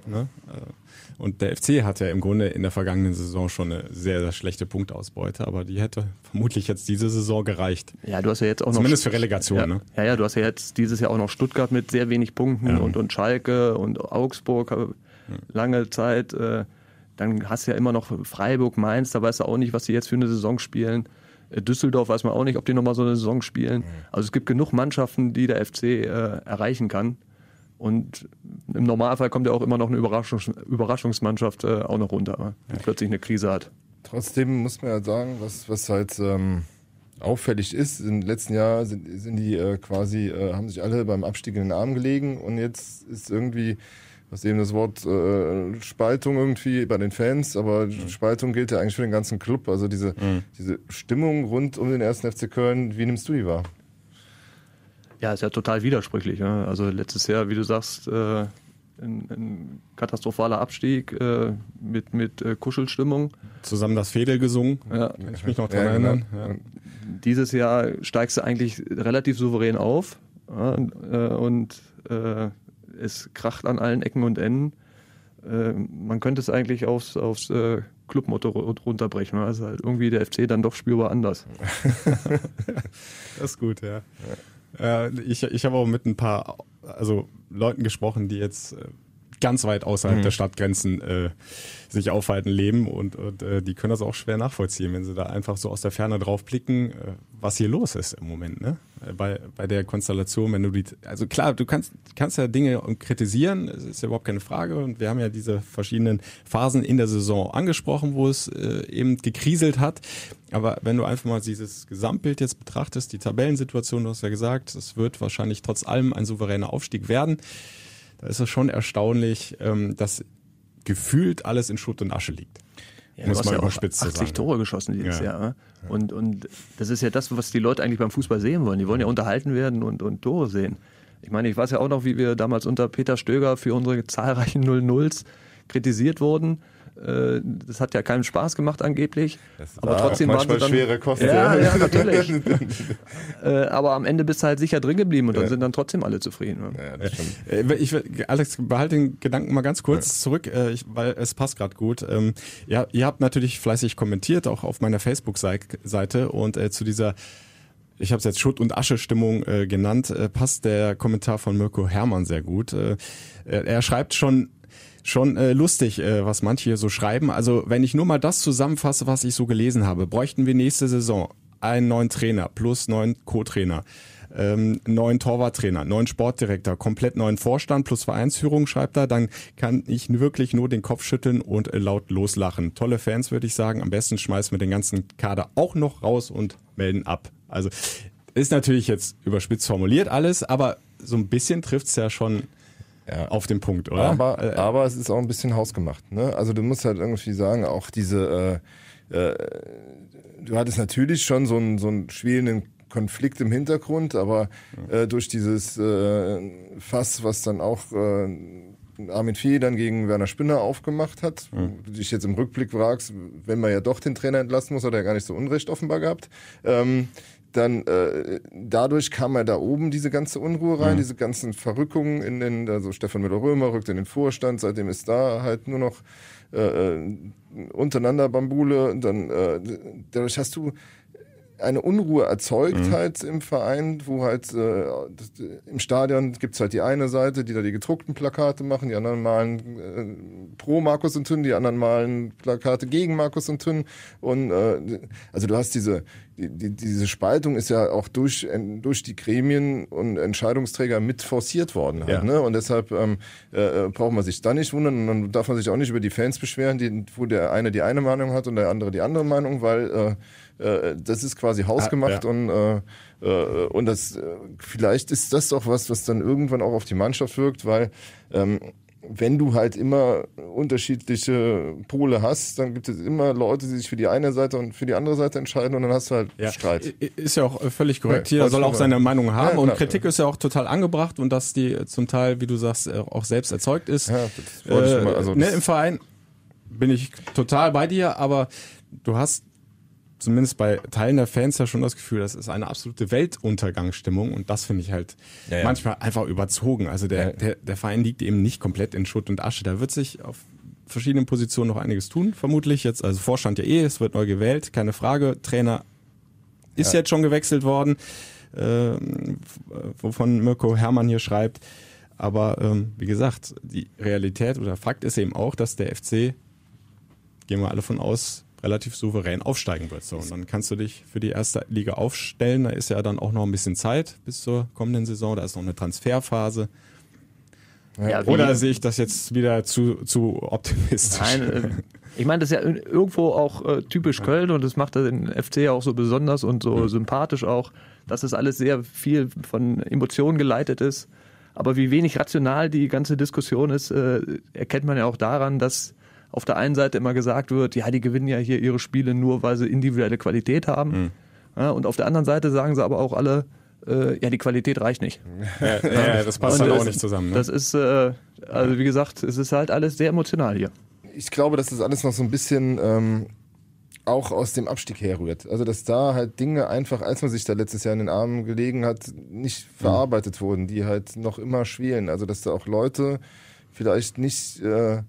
Ne? Äh, Und der FC hat ja im Grunde in der vergangenen Saison schon eine sehr, sehr schlechte Punktausbeute, aber die hätte vermutlich jetzt diese Saison gereicht. Ja, du hast ja jetzt auch noch. Zumindest für Relegation, ja, ne? Ja, ja, du hast ja jetzt dieses Jahr auch noch Stuttgart mit sehr wenig Punkten und, und Schalke und Augsburg äh, lange Zeit. Äh, dann hast du ja immer noch Freiburg, Mainz, da weißt du auch nicht, was die jetzt für eine Saison spielen. Düsseldorf weiß man auch nicht, ob die nochmal so eine Saison spielen. Also es gibt genug Mannschaften, die der FC äh, erreichen kann. Und im Normalfall kommt ja auch immer noch eine Überraschungs Überraschungsmannschaft äh, auch noch runter, die plötzlich eine Krise hat. Trotzdem muss man ja sagen, was, was halt ähm, auffällig ist, im letzten Jahr sind, sind die äh, quasi, äh, haben sich alle beim Abstieg in den Arm gelegen und jetzt ist irgendwie, was eben das Wort äh, Spaltung irgendwie bei den Fans, aber Spaltung gilt ja eigentlich für den ganzen Club. Also diese, diese Stimmung rund um den ersten FC Köln, wie nimmst du die wahr? Ja, ist ja total widersprüchlich. Ne? Also letztes Jahr, wie du sagst, äh, ein, ein katastrophaler Abstieg äh, mit, mit äh, Kuschelstimmung. Zusammen das Fedel gesungen, Ja. kann ich mich noch dran Ja, genau. erinnern. Ja. Dieses Jahr steigst du eigentlich relativ souverän auf ja, äh, und äh, es kracht an allen Ecken und Enden. Äh, man könnte es eigentlich aufs, aufs Clubmotto ru- runterbrechen. ne? Also halt irgendwie der FC dann doch spürbar anders. *laughs* Das ist gut, ja. Äh, ich ich habe auch mit ein paar also Leuten gesprochen, die jetzt äh, ganz weit außerhalb der Stadtgrenzen äh, sich aufhalten, leben und, und äh, die können das auch schwer nachvollziehen, wenn sie da einfach so aus der Ferne drauf blicken, äh, was hier los ist im Moment, ne? Äh, Bei, bei der Konstellation, wenn du die, also klar, du kannst, kannst ja Dinge kritisieren, es ist ja überhaupt keine Frage und wir haben ja diese verschiedenen Phasen in der Saison angesprochen, wo es äh, eben gekriselt hat, aber wenn du einfach mal dieses Gesamtbild jetzt betrachtest, die Tabellensituation, du hast ja gesagt, es wird wahrscheinlich trotz allem ein souveräner Aufstieg werden, da ist es schon erstaunlich, ähm, dass gefühlt alles in Schutt und Asche liegt. Ja, Muss du hast man ja auch überspitzt so 80 sagen. Tore geschossen dieses Ja. Jahr. ne? Und, und das ist ja das, was die Leute eigentlich beim Fußball sehen wollen. Die wollen ja unterhalten werden und, und Tore sehen. Ich meine, ich weiß ja auch noch, wie wir damals unter Peter Stöger für unsere zahlreichen 0-0s kritisiert wurden. Äh, Das hat ja keinen Spaß gemacht angeblich. Aber war trotzdem waren sie manchmal dann, schwere Kost, Ja, ja. ja, *laughs* natürlich. *laughs* äh, aber am Ende bist du halt sicher drin geblieben und dann sind dann trotzdem alle zufrieden. ne? Ja, das stimmt. Äh, Ich, will- Alex, behalte den Gedanken mal ganz kurz zurück, äh, ich, weil es passt gerade gut. Ähm, ja, ihr habt natürlich fleißig kommentiert, auch auf meiner Facebook-Seite und äh, zu dieser ich habe es jetzt Schutt- und Asche-Stimmung äh, genannt, äh, passt der Kommentar von Mirko Hermann sehr gut. Äh, er schreibt schon schon äh, lustig, äh, was manche hier so schreiben. Also wenn ich nur mal das zusammenfasse, was ich so gelesen habe, bräuchten wir nächste Saison einen neuen Trainer plus neun Co-Trainer, ähm, neuen Torwarttrainer, neuen Sportdirektor, komplett neuen Vorstand plus Vereinsführung, schreibt er, dann kann ich wirklich nur den Kopf schütteln und äh, laut loslachen. Tolle Fans, würde ich sagen. Am besten schmeißen wir den ganzen Kader auch noch raus und melden ab. Also ist natürlich jetzt überspitzt formuliert alles, aber so ein bisschen trifft's ja schon Ja. auf den Punkt, oder? Aber, Äh, aber es ist auch ein bisschen hausgemacht. Ne? Also du musst halt irgendwie sagen, auch diese, äh, äh, du hattest natürlich schon so einen, so einen schwelenden Konflikt im Hintergrund, aber äh, durch dieses äh, Fass, was dann auch äh, Armin Fee dann gegen Werner Spinner aufgemacht hat, wo du dich jetzt im Rückblick fragst, wenn man ja doch den Trainer entlassen muss, hat er gar nicht so Unrecht offenbar gehabt. Ähm, dann äh, dadurch kam er da oben diese ganze Unruhe rein, diese ganzen Verrückungen in den, also Stefan Müller-Römer rückt in den Vorstand, seitdem ist da halt nur noch äh, äh, untereinander Bambule. Und dann äh, dadurch hast du eine Unruhe erzeugt halt im Verein, wo halt äh, das, im Stadion gibt's halt die eine Seite, die da die gedruckten Plakate machen, die anderen malen äh, pro Markus und Tünn, die anderen malen Plakate gegen Markus und Tünn. Und äh, also du hast diese, die, die, diese Spaltung ist ja auch durch, äh, durch die Gremien und Entscheidungsträger mit forciert worden. Halt, Ja. ne? Und deshalb ähm, äh, braucht man sich da nicht wundern und dann darf man sich auch nicht über die Fans beschweren, die, wo der eine die eine Meinung hat und der andere die andere Meinung, weil äh, äh, das ist quasi hausgemacht Ah, ja. und äh, äh, und das äh, vielleicht ist das auch was, was dann irgendwann auch auf die Mannschaft wirkt, weil ähm, wenn du halt immer unterschiedliche Pole hast, dann gibt es immer Leute, die sich für die eine Seite und für die andere Seite entscheiden und dann hast du halt Ja, Streit. Ist ja auch äh, völlig korrekt. Ja, Jeder soll auch seine Meinung haben Ja, und. Kritik ist ja auch total angebracht und dass die äh, zum Teil, wie du sagst, äh, auch selbst erzeugt ist. Ja, das wollte ich Äh, mal- also ne, Im Verein bin ich total bei dir, aber du hast zumindest bei Teilen der Fans ja schon das Gefühl, das ist eine absolute Weltuntergangsstimmung und das finde ich halt Ja, ja. manchmal einfach überzogen. Also der, Ja. der, der Verein liegt eben nicht komplett in Schutt und Asche. Da wird sich auf verschiedenen Positionen noch einiges tun, vermutlich jetzt. Also Vorstand ja eh, es wird neu gewählt, keine Frage. Trainer ist jetzt schon gewechselt worden, ähm, wovon Mirko Hermann hier schreibt. Aber ähm, wie gesagt, die Realität oder Fakt ist eben auch, dass der FC, gehen wir alle von aus, relativ souverän aufsteigen wird. So, und dann kannst du dich für die erste Liga aufstellen. Da ist ja dann auch noch ein bisschen Zeit bis zur kommenden Saison. Da ist noch eine Transferphase. Ja, Oder sehe ich das jetzt wieder zu, zu optimistisch? Nein, äh, ich meine, das ist ja irgendwo auch äh, typisch Köln und das macht den FC ja auch so besonders und so sympathisch auch, dass es alles sehr viel von Emotionen geleitet ist. Aber wie wenig rational die ganze Diskussion ist, äh, erkennt man ja auch daran, dass auf der einen Seite immer gesagt wird, ja, die gewinnen ja hier ihre Spiele nur, weil sie individuelle Qualität haben. Ja, und auf der anderen Seite sagen sie aber auch alle, äh, ja, die Qualität reicht nicht. *laughs* ja, ja, das passt Und dann auch das- nicht zusammen. Ne? Das ist, äh, also wie gesagt, es ist halt alles sehr emotional hier. ich glaube, dass das alles noch so ein bisschen ähm, auch aus dem Abstieg herrührt. Also dass da halt Dinge einfach, als man sich da letztes Jahr in den Armen gelegen hat, nicht verarbeitet wurden, die halt noch immer schwelen. Also dass da auch Leute vielleicht nicht äh,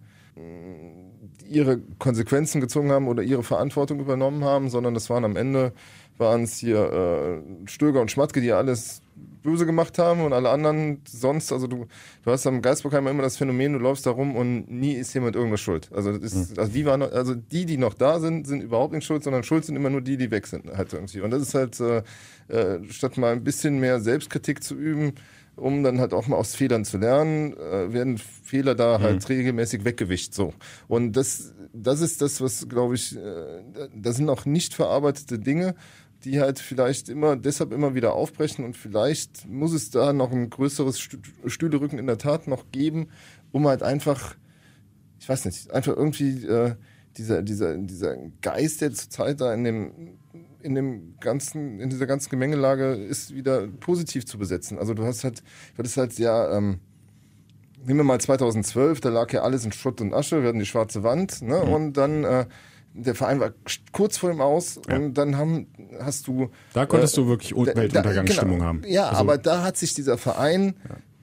ihre Konsequenzen gezogen haben oder ihre Verantwortung übernommen haben, sondern das waren am Ende waren es hier äh, Stöger und Schmatke, die alles böse gemacht haben und alle anderen sonst, also du, du hast am Geisbockheim immer das Phänomen, du läufst da rum und nie ist jemand irgendwas schuld. Also, ist, also die waren, also die, die noch da sind, sind überhaupt nicht schuld, sondern schuld sind immer nur die, die weg sind halt irgendwie. Und das ist halt, äh, äh, statt mal ein bisschen mehr Selbstkritik zu üben, um dann halt auch mal aus Fehlern zu lernen, äh, werden Fehler da halt regelmäßig weggewischt. So. Und das, das ist das, was, glaube ich, äh, das sind auch nicht verarbeitete Dinge, die halt vielleicht immer deshalb immer wieder aufbrechen und vielleicht muss es da noch ein größeres Stü- Stühlerücken in der Tat noch geben, um halt einfach, ich weiß nicht, einfach irgendwie äh, dieser, dieser, dieser Geist, der zurzeit da in dem in dem ganzen, in dieser ganzen Gemengelage ist, wieder positiv zu besetzen. Also du hast halt, du hattest halt ja, ähm, nehmen wir mal 2012, da lag ja alles in Schutt und Asche, wir hatten die schwarze Wand, ne? Und dann äh, der Verein war kurz vor dem Aus und dann haben, hast du Da konntest du wirklich Weltuntergangsstimmung genau. haben. Ja, Also- aber da hat sich dieser Verein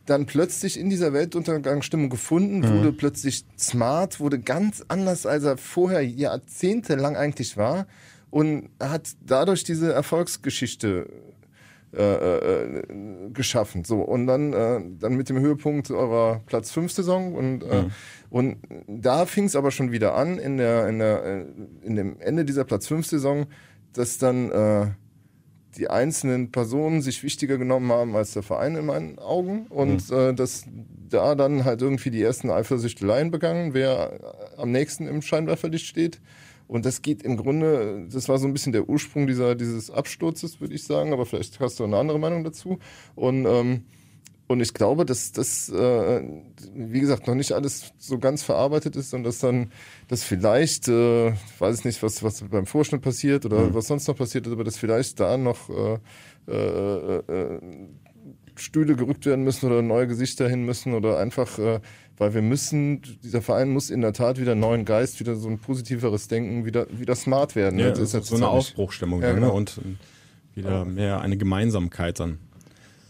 dann plötzlich in dieser Weltuntergangsstimmung gefunden, Mhm. wurde plötzlich smart, wurde ganz anders, als er vorher jahrzehntelang eigentlich war und hat dadurch diese Erfolgsgeschichte äh, äh, geschaffen. So und dann äh, dann mit dem Höhepunkt eurer Platz 5 Saison und äh, und da fing es aber schon wieder an in der in der äh, in dem Ende dieser Platz 5 Saison, dass dann äh, die einzelnen Personen sich wichtiger genommen haben als der Verein in meinen Augen und äh, dass da dann halt irgendwie die ersten Eifersüchteleien begangen, wer am nächsten im Scheinwerferlicht steht. Und das geht im Grunde, das war so ein bisschen der Ursprung dieser, dieses Absturzes, würde ich sagen, aber vielleicht hast du eine andere Meinung dazu. Und, ähm, und ich glaube, dass das, äh, wie gesagt, noch nicht alles so ganz verarbeitet ist und dass dann, dass vielleicht, äh, weiß ich nicht, was, was beim Vorschnitt passiert oder was sonst noch passiert ist, aber dass vielleicht da noch äh, äh, äh, Stühle gerückt werden müssen oder neue Gesichter hin müssen oder einfach, äh, weil wir müssen, dieser Verein muss in der Tat wieder einen neuen Geist, wieder so ein positiveres Denken, wieder, wieder smart werden. Ja, Das ist so, jetzt so eine Aufbruchstimmung Ja, dann, genau. ne? und äh, wieder mehr eine Gemeinsamkeit dann.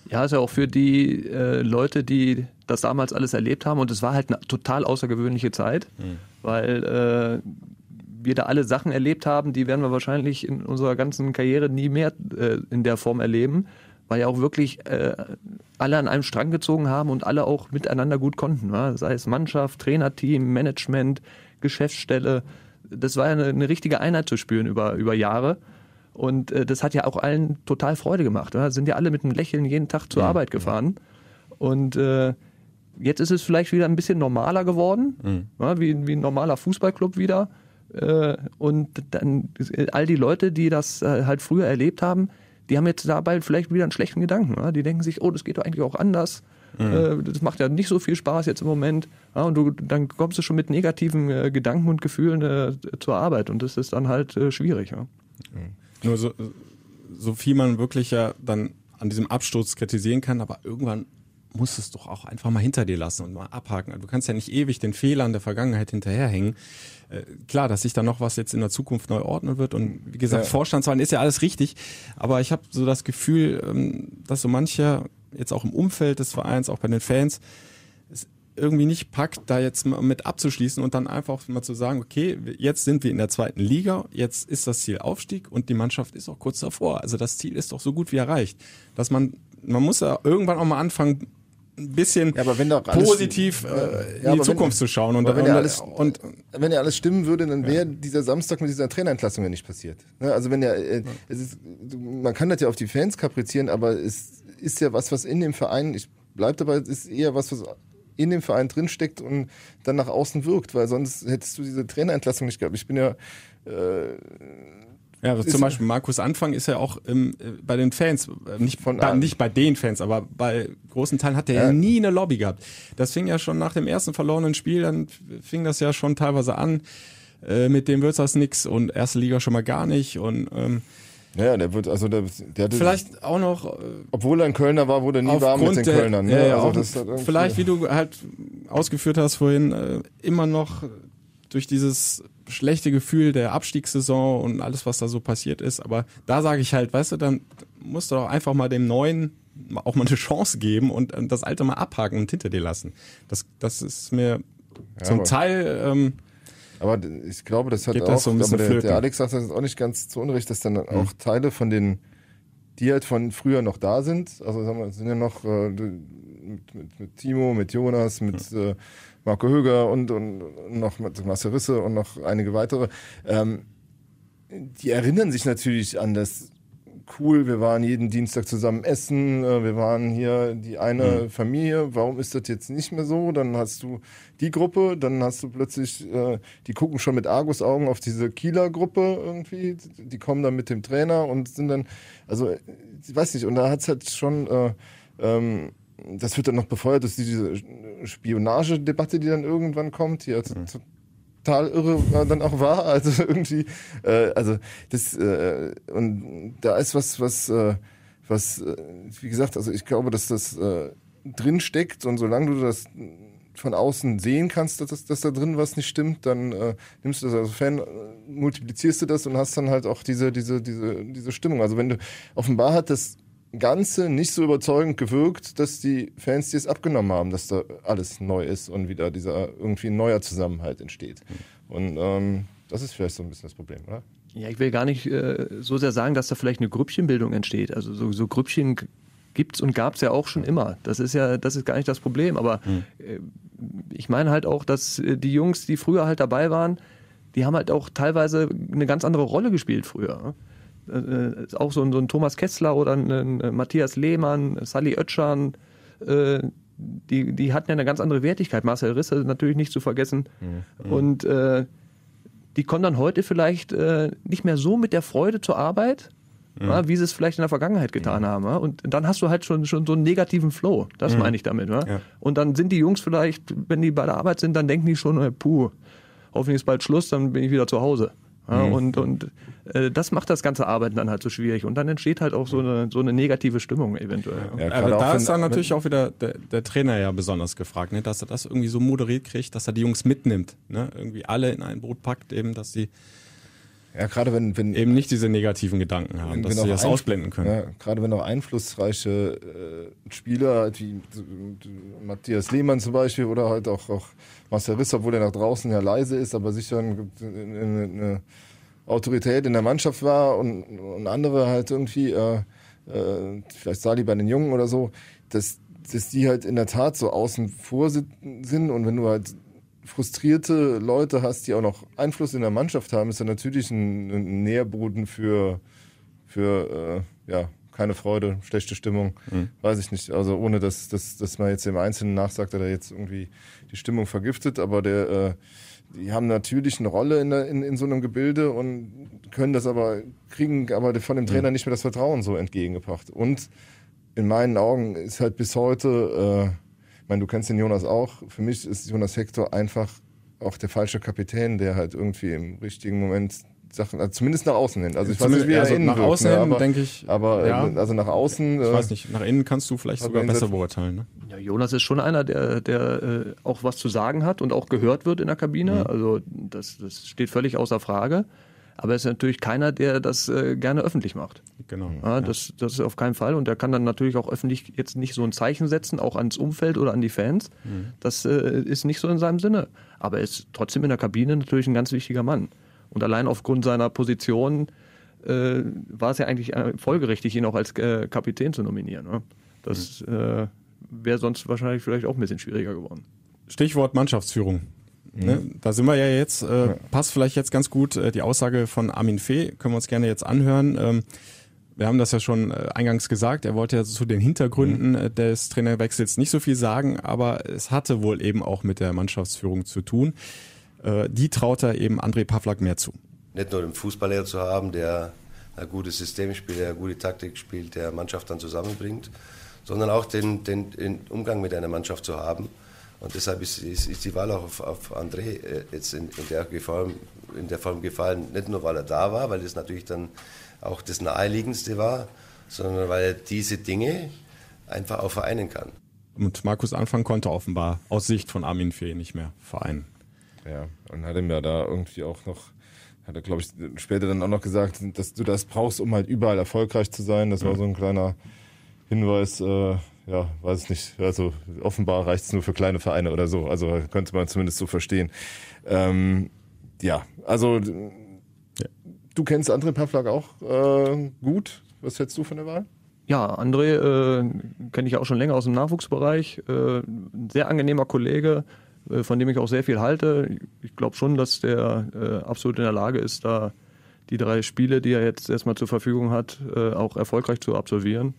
Ja, ist ja auch für die äh, Leute, die das damals alles erlebt haben und es war halt eine total außergewöhnliche Zeit, weil äh, wir da alle Sachen erlebt haben, die werden wir wahrscheinlich in unserer ganzen Karriere nie mehr äh, in der Form erleben, weil ja auch wirklich äh, alle an einem Strang gezogen haben und alle auch miteinander gut konnten. Wa? Sei es Mannschaft, Trainerteam, Management, Geschäftsstelle. Das war ja eine, eine richtige Einheit zu spüren über, über Jahre. Und äh, das hat ja auch allen total Freude gemacht. Wa? Sind ja alle mit einem Lächeln jeden Tag zur Ja, Arbeit gefahren. Und äh, jetzt ist es vielleicht wieder ein bisschen normaler geworden, Mhm. ja, wie, wie ein normaler Fußballclub wieder. Äh, und dann äh, all die Leute, die das äh, halt früher erlebt haben, die haben jetzt dabei vielleicht wieder einen schlechten Gedanken. Ja? Die denken sich, oh, das geht doch eigentlich auch anders. Äh, das macht ja nicht so viel Spaß jetzt im Moment. Ja, und du, dann kommst du schon mit negativen äh, Gedanken und Gefühlen äh, zur Arbeit. Und das ist dann halt äh, schwierig. Ja? Nur so, so viel man wirklich ja dann an diesem Absturz kritisieren kann, aber irgendwann musst du es doch auch einfach mal hinter dir lassen und mal abhaken. Du kannst ja nicht ewig den Fehlern der Vergangenheit hinterherhängen. Äh, klar, dass sich da noch was jetzt in der Zukunft neu ordnen wird und wie gesagt, Ja. Vorstandswahlen ist ja alles richtig, aber ich habe so das Gefühl, ähm, dass so mancher jetzt auch im Umfeld des Vereins, auch bei den Fans, es irgendwie nicht packt, da jetzt mal mit abzuschließen und dann einfach mal zu sagen, okay, jetzt sind wir in der zweiten Liga, jetzt ist das Ziel Aufstieg und die Mannschaft ist auch kurz davor. Also das Ziel ist doch so gut wie erreicht. Dass man, man muss ja irgendwann auch mal anfangen, ein bisschen Ja, wenn alles- positiv äh, ja, in die wenn- Zukunft zu schauen und, wenn ja alles- und wenn ja alles stimmen würde, dann wäre dieser Samstag mit dieser Trainerentlassung ja nicht passiert. Ne, Also wenn ja, äh, es ist, man kann das ja auf die Fans kaprizieren, aber es ist ja was, was in dem Verein, ich bleib dabei, es ist eher was, was in dem Verein drinsteckt und dann nach außen wirkt, weil sonst hättest du diese Trainerentlassung nicht gehabt. Ich bin ja, äh, Ja, also zum Beispiel Markus Anfang ist ja auch ähm, äh, bei den Fans, äh, nicht, Von bei, nicht bei den Fans, aber bei großen Teilen hat er ja. Ja. nie eine Lobby gehabt. Das fing ja schon nach dem ersten verlorenen Spiel, dann fing das ja schon teilweise an. Äh, mit dem wird's das nix und erste Liga schon mal gar nicht und ähm, naja, der wird, also der, der hatte, vielleicht auch noch äh, obwohl er ein Kölner war, wurde er nie warm mit den der, Kölnern. Ne? ja, ja, also das vielleicht wie du halt ausgeführt hast vorhin, äh, immer noch durch dieses schlechte Gefühl der Abstiegssaison und alles, was da so passiert ist. Aber da sage ich halt, weißt du, dann musst du doch einfach mal dem Neuen auch mal eine Chance geben und äh, das Alte mal abhaken und hinter dir lassen. Das, das ist mir zum aber- Teil, ähm, Aber ich glaube, das hat auch, das so ein bisschen aber der, der Alex sagt das auch nicht ganz zu Unrecht, dass dann auch Teile von den, die halt von früher noch da sind, also sagen wir, sind ja noch äh, mit, mit, mit Timo, mit Jonas, mit äh, Marco Höger und, und, und noch Marcel Risse und noch einige weitere, ähm, die erinnern sich natürlich an das cool, wir waren jeden Dienstag zusammen essen, äh, wir waren hier die eine Familie, warum ist das jetzt nicht mehr so? Dann hast du die Gruppe, dann hast du plötzlich, äh, die gucken schon mit Argusaugen auf diese Kieler Gruppe irgendwie, die kommen dann mit dem Trainer und sind dann, also ich weiß nicht, und da hat's halt schon, äh, ähm, das wird dann noch befeuert durch diese Spionagedebatte, die dann irgendwann kommt, die halt total irre dann auch war. *laughs* Also irgendwie, äh, also das äh, und da ist was, was, äh, was, äh, wie gesagt, also ich glaube, dass das äh, drin steckt und solange du das von außen sehen kannst, dass, das, dass da drin was nicht stimmt, dann äh, nimmst du das als Fan, äh, multiplizierst du das und hast dann halt auch diese, diese, diese, diese Stimmung. Also wenn du offenbar hat das Ganze nicht so überzeugend gewirkt, dass die Fans dir es abgenommen haben, dass da alles neu ist und wieder dieser irgendwie ein neuer Zusammenhalt entsteht. Und ähm, das ist vielleicht so ein bisschen das Problem, oder? Ja, ich will gar nicht äh, so sehr sagen, dass da vielleicht eine Grüppchenbildung entsteht. Also so, so Grüppchen gibt's und gab's ja auch schon immer. Das ist ja, das ist gar nicht das Problem. Aber äh, ich meine halt auch, dass äh, die Jungs, die früher halt dabei waren, die haben halt auch teilweise eine ganz andere Rolle gespielt früher. Äh, äh, auch so ein, so ein Thomas Kessler oder ein, ein Matthias Lehmann, Sally Oetschan, äh, die, die hatten ja eine ganz andere Wertigkeit. Marcel Risse natürlich nicht zu vergessen. Und äh, die kommen dann heute vielleicht äh, nicht mehr so mit der Freude zur Arbeit, ja, wie sie es vielleicht in der Vergangenheit getan haben. Ja? Und dann hast du halt schon, schon so einen negativen Flow. Das meine ich damit. Ja? Und dann sind die Jungs vielleicht, wenn die bei der Arbeit sind, dann denken die schon, äh, puh, hoffentlich ist bald Schluss, dann bin ich wieder zu Hause. Ja, Und, und äh, das macht das ganze Arbeiten dann halt so schwierig. Und dann entsteht halt auch so eine, so eine negative Stimmung eventuell. Ja, aber da ist dann natürlich auch wieder der, der Trainer ja besonders gefragt, ne? dass er das irgendwie so moderiert kriegt, dass er die Jungs mitnimmt, ne? irgendwie alle in ein Boot packt, eben, dass die Ja, gerade wenn, wenn eben nicht diese negativen Gedanken haben, wenn, dass sie das ausblenden können. Ja, gerade wenn auch einflussreiche äh, Spieler, wie Matthias Lehmann zum Beispiel oder halt auch, auch Marcel Riss, obwohl er nach draußen ja leise ist, aber sicher eine, eine, Autorität in der Mannschaft war und, und andere halt irgendwie, äh, äh, vielleicht Sali bei den Jungen oder so, dass, dass die halt in der Tat so außen vor sind und wenn du halt frustrierte Leute hast, die auch noch Einfluss in der Mannschaft haben, ist ja natürlich ein, ein Nährboden für, für äh, ja, keine Freude, schlechte Stimmung, weiß ich nicht. Also ohne dass, dass, dass man jetzt dem Einzelnen nachsagt, dass er jetzt irgendwie die Stimmung vergiftet, aber der, äh, die haben natürlich eine Rolle in, der, in, in so einem Gebilde und können das aber, kriegen aber von dem Trainer nicht mehr das Vertrauen so entgegengebracht. Und in meinen Augen ist halt bis heute, äh, meine, du kennst den Jonas auch, für mich ist Jonas Hector einfach auch der falsche Kapitän, der halt irgendwie im richtigen Moment Sachen, also zumindest nach außen hin. Also ich weiß nicht, wie er also innen nach wirkt, außen ne, hin, denke ich, Aber ja. äh, also nach außen. Ich äh, weiß nicht, nach innen kannst du vielleicht sogar besser beurteilen. Ne? Ja, Jonas ist schon einer, der, der äh, auch was zu sagen hat und auch gehört wird in der Kabine. Also das, das steht völlig außer Frage. Aber er ist natürlich keiner, der das äh, gerne öffentlich macht. Genau. Ja, das, das ist auf keinen Fall. Und er kann dann natürlich auch öffentlich jetzt nicht so ein Zeichen setzen, auch ans Umfeld oder an die Fans. Das äh, ist nicht so in seinem Sinne. Aber er ist trotzdem in der Kabine natürlich ein ganz wichtiger Mann. Und allein aufgrund seiner Position äh, war es ja eigentlich äh, folgerichtig, ihn auch als äh, Kapitän zu nominieren. Ne? Das äh, wäre sonst wahrscheinlich vielleicht auch ein bisschen schwieriger geworden. Stichwort Mannschaftsführung. Ne? Da sind wir ja jetzt, äh, passt vielleicht jetzt ganz gut äh, die Aussage von Armin Fee, können wir uns gerne jetzt anhören. Ähm, wir haben das ja schon äh, eingangs gesagt, er wollte ja zu den Hintergründen äh, des Trainerwechsels nicht so viel sagen, aber es hatte wohl eben auch mit der Mannschaftsführung zu tun. Äh, die traut er eben André Pavlak mehr zu. Nicht nur den Fußballlehrer zu haben, der ein gutes System spielt, der eine gute Taktik spielt, der Mannschaft dann zusammenbringt, sondern auch den, den, den Umgang mit einer Mannschaft zu haben. Und deshalb ist, ist, ist die Wahl auch auf, auf André äh, jetzt in, in, der Form, in der Form gefallen, nicht nur weil er da war, weil das natürlich dann auch das Naheliegendste war, sondern weil er diese Dinge einfach auch vereinen kann. Und Markus Anfang konnte offenbar aus Sicht von Armin Fee nicht mehr vereinen. Ja, und hat ihm ja da irgendwie auch noch, hat er glaube ich später dann auch noch gesagt, dass du das brauchst, um halt überall erfolgreich zu sein. Das war so ein kleiner Hinweis, äh, ja, weiß ich nicht. Also offenbar reicht es nur für kleine Vereine oder so. Also könnte man zumindest so verstehen. Ähm, ja, also du kennst André Pavlak auch äh, gut. Was hältst du von der Wahl? Ja, André äh, kenne ich auch schon länger aus dem Nachwuchsbereich. Äh, ein sehr angenehmer Kollege, äh, von dem ich auch sehr viel halte. Ich glaube schon, dass der äh, absolut in der Lage ist, da die drei Spiele, die er jetzt erstmal zur Verfügung hat, äh, auch erfolgreich zu absolvieren.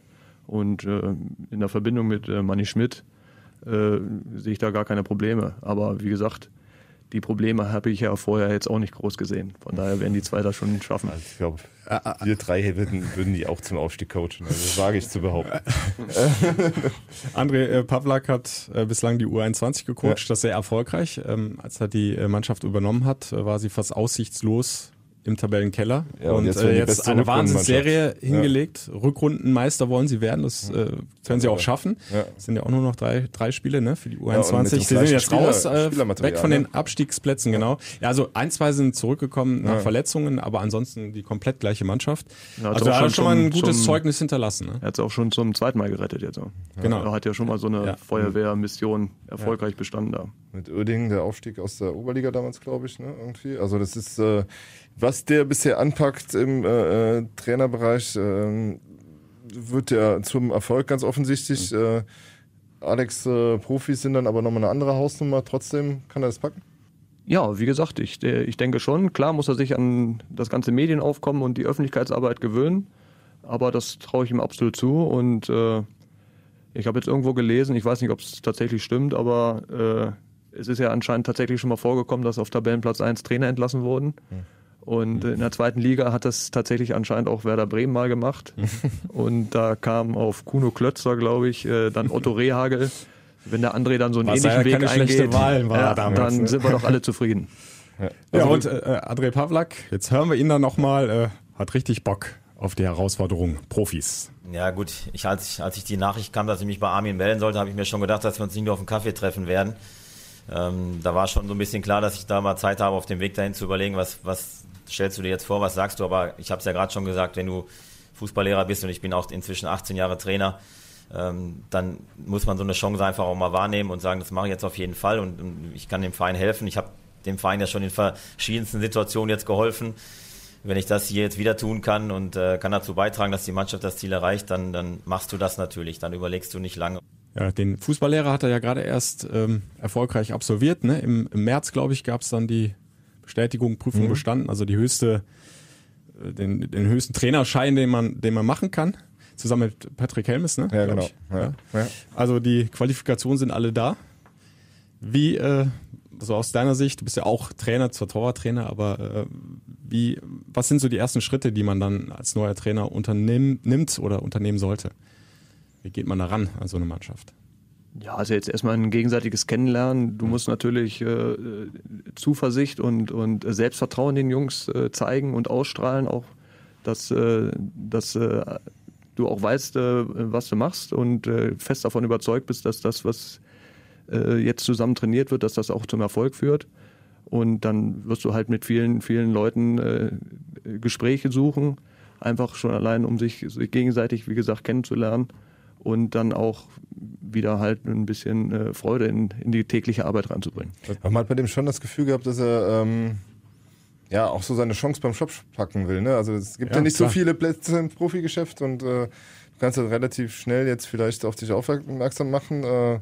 Und äh, in der Verbindung mit äh, Manni Schmidt äh, sehe ich da gar keine Probleme. Aber wie gesagt, die Probleme habe ich ja vorher jetzt auch nicht groß gesehen. Von daher werden die zwei das schon schaffen. Also ich glaube, wir drei würden, würden die auch zum Aufstieg coachen. Also wage ich zu behaupten. *laughs* André äh, Pavlak hat äh, bislang die U21 gecoacht, das sehr erfolgreich. Ähm, als er die äh, Mannschaft übernommen hat, äh, war sie fast aussichtslos im Tabellenkeller. Ja, und und jetzt äh, jetzt eine. Wahnsinnsserie Ja. hingelegt. Rückrundenmeister wollen sie werden, das äh, können sie auch schaffen. Ja. Es sind ja auch nur noch drei, drei Spiele ne, für die und mit U21. dem sie sind jetzt Spieler- raus, äh, weg von ne? den Abstiegsplätzen, genau. Ja, also ein, zwei sind zurückgekommen nach Ja. Verletzungen, aber ansonsten die komplett gleiche Mannschaft. Ja, hat also auch er hat schon mal ein gutes zum- Zeugnis hinterlassen. Ne? Er hat es auch schon zum zweiten Mal gerettet jetzt. so. Genau. Er hat ja schon mal so eine Ja. Feuerwehrmission erfolgreich bestanden da. Mit Oerding, der Aufstieg aus der Oberliga damals, glaube ich, ne, irgendwie. Also das ist, äh, was der bisher anpackt im äh, äh, Trainerbereich, äh, wird ja zum Erfolg ganz offensichtlich. Mhm. Äh, Alex, äh, Profis sind dann aber nochmal eine andere Hausnummer. Trotzdem kann er das packen. Ja, wie gesagt, ich, ich denke schon. Klar muss er sich an das ganze Medienaufkommen und die Öffentlichkeitsarbeit gewöhnen. Aber das traue ich ihm absolut zu. Und äh, ich habe jetzt irgendwo gelesen, ich weiß nicht, ob es tatsächlich stimmt, aber es ist ja anscheinend tatsächlich schon mal vorgekommen, dass auf Tabellenplatz 1 Trainer entlassen wurden. Und in der zweiten Liga hat das tatsächlich anscheinend auch Werder Bremen mal gemacht. *laughs* Und da kam auf Kuno Klötzer, glaube ich, äh, dann Otto *laughs* Rehagel. Wenn der André dann so einen Was ähnlichen ja Weg keine schlechte eingeht, Wahl war ja, damals, dann ne? sind wir doch alle *laughs* zufrieden. Ja, und äh, André Pavlak, jetzt hören wir ihn dann nochmal, äh, hat richtig Bock auf die Herausforderung Profis. Ja gut, ich, als, ich, als ich die Nachricht kam, dass ich mich bei Armin melden sollte, habe ich mir schon gedacht, dass wir uns nicht nur auf einen Kaffee treffen werden. Ähm, da war schon so ein bisschen klar, dass ich da mal Zeit habe, auf dem Weg dahin zu überlegen, was, was stellst du dir jetzt vor, was sagst du, aber ich habe es ja gerade schon gesagt, wenn du Fußballlehrer bist und ich bin auch inzwischen 18 Jahre Trainer, ähm, dann muss man so eine Chance einfach auch mal wahrnehmen und sagen, das mache ich jetzt auf jeden Fall und, und ich kann dem Verein helfen. Ich habe dem Verein ja schon in verschiedensten Situationen jetzt geholfen. Wenn ich das hier jetzt wieder tun kann und äh, kann dazu beitragen, dass die Mannschaft das Ziel erreicht, dann, dann machst du das natürlich. Dann überlegst du nicht lange. Ja, den Fußballlehrer hat er ja gerade erst ähm, erfolgreich absolviert. Ne? Im, Im März, glaube ich, gab es dann die Bestätigung, Prüfung mhm. bestanden, also die höchste, äh, den, den höchsten Trainerschein, den man, den man machen kann. Zusammen mit Patrick Helmes, ne? Ja, genau. Ja. Ja. Also die Qualifikationen sind alle da. Wie, äh, also aus deiner Sicht, du bist ja auch Trainer, zwar Torwarttrainer, aber äh, wie, was sind so die ersten Schritte, die man dann als neuer Trainer unternimmt oder unternehmen sollte? Wie geht man da ran an so eine Mannschaft? Ja, also jetzt erstmal ein gegenseitiges Kennenlernen. Du musst natürlich äh, Zuversicht und, und Selbstvertrauen den Jungs äh, zeigen und ausstrahlen, auch dass, äh, dass äh, du auch weißt, äh, was du machst und äh, fest davon überzeugt bist, dass das, was jetzt zusammen trainiert wird, dass das auch zum Erfolg führt. Und dann wirst du halt mit vielen, vielen Leuten Gespräche suchen, einfach schon allein, um sich, sich gegenseitig, wie gesagt, kennenzulernen und dann auch wieder halt ein bisschen äh, Freude in, in die tägliche Arbeit reinzubringen. Aber man hat bei dem schon das Gefühl gehabt, dass er ähm, ja auch so seine Chance beim Shop packen will. Ne? Also es gibt ja, ja nicht klar. so viele Plätze im Profigeschäft und äh, du kannst halt relativ schnell jetzt vielleicht auf dich aufmerksam machen. Äh,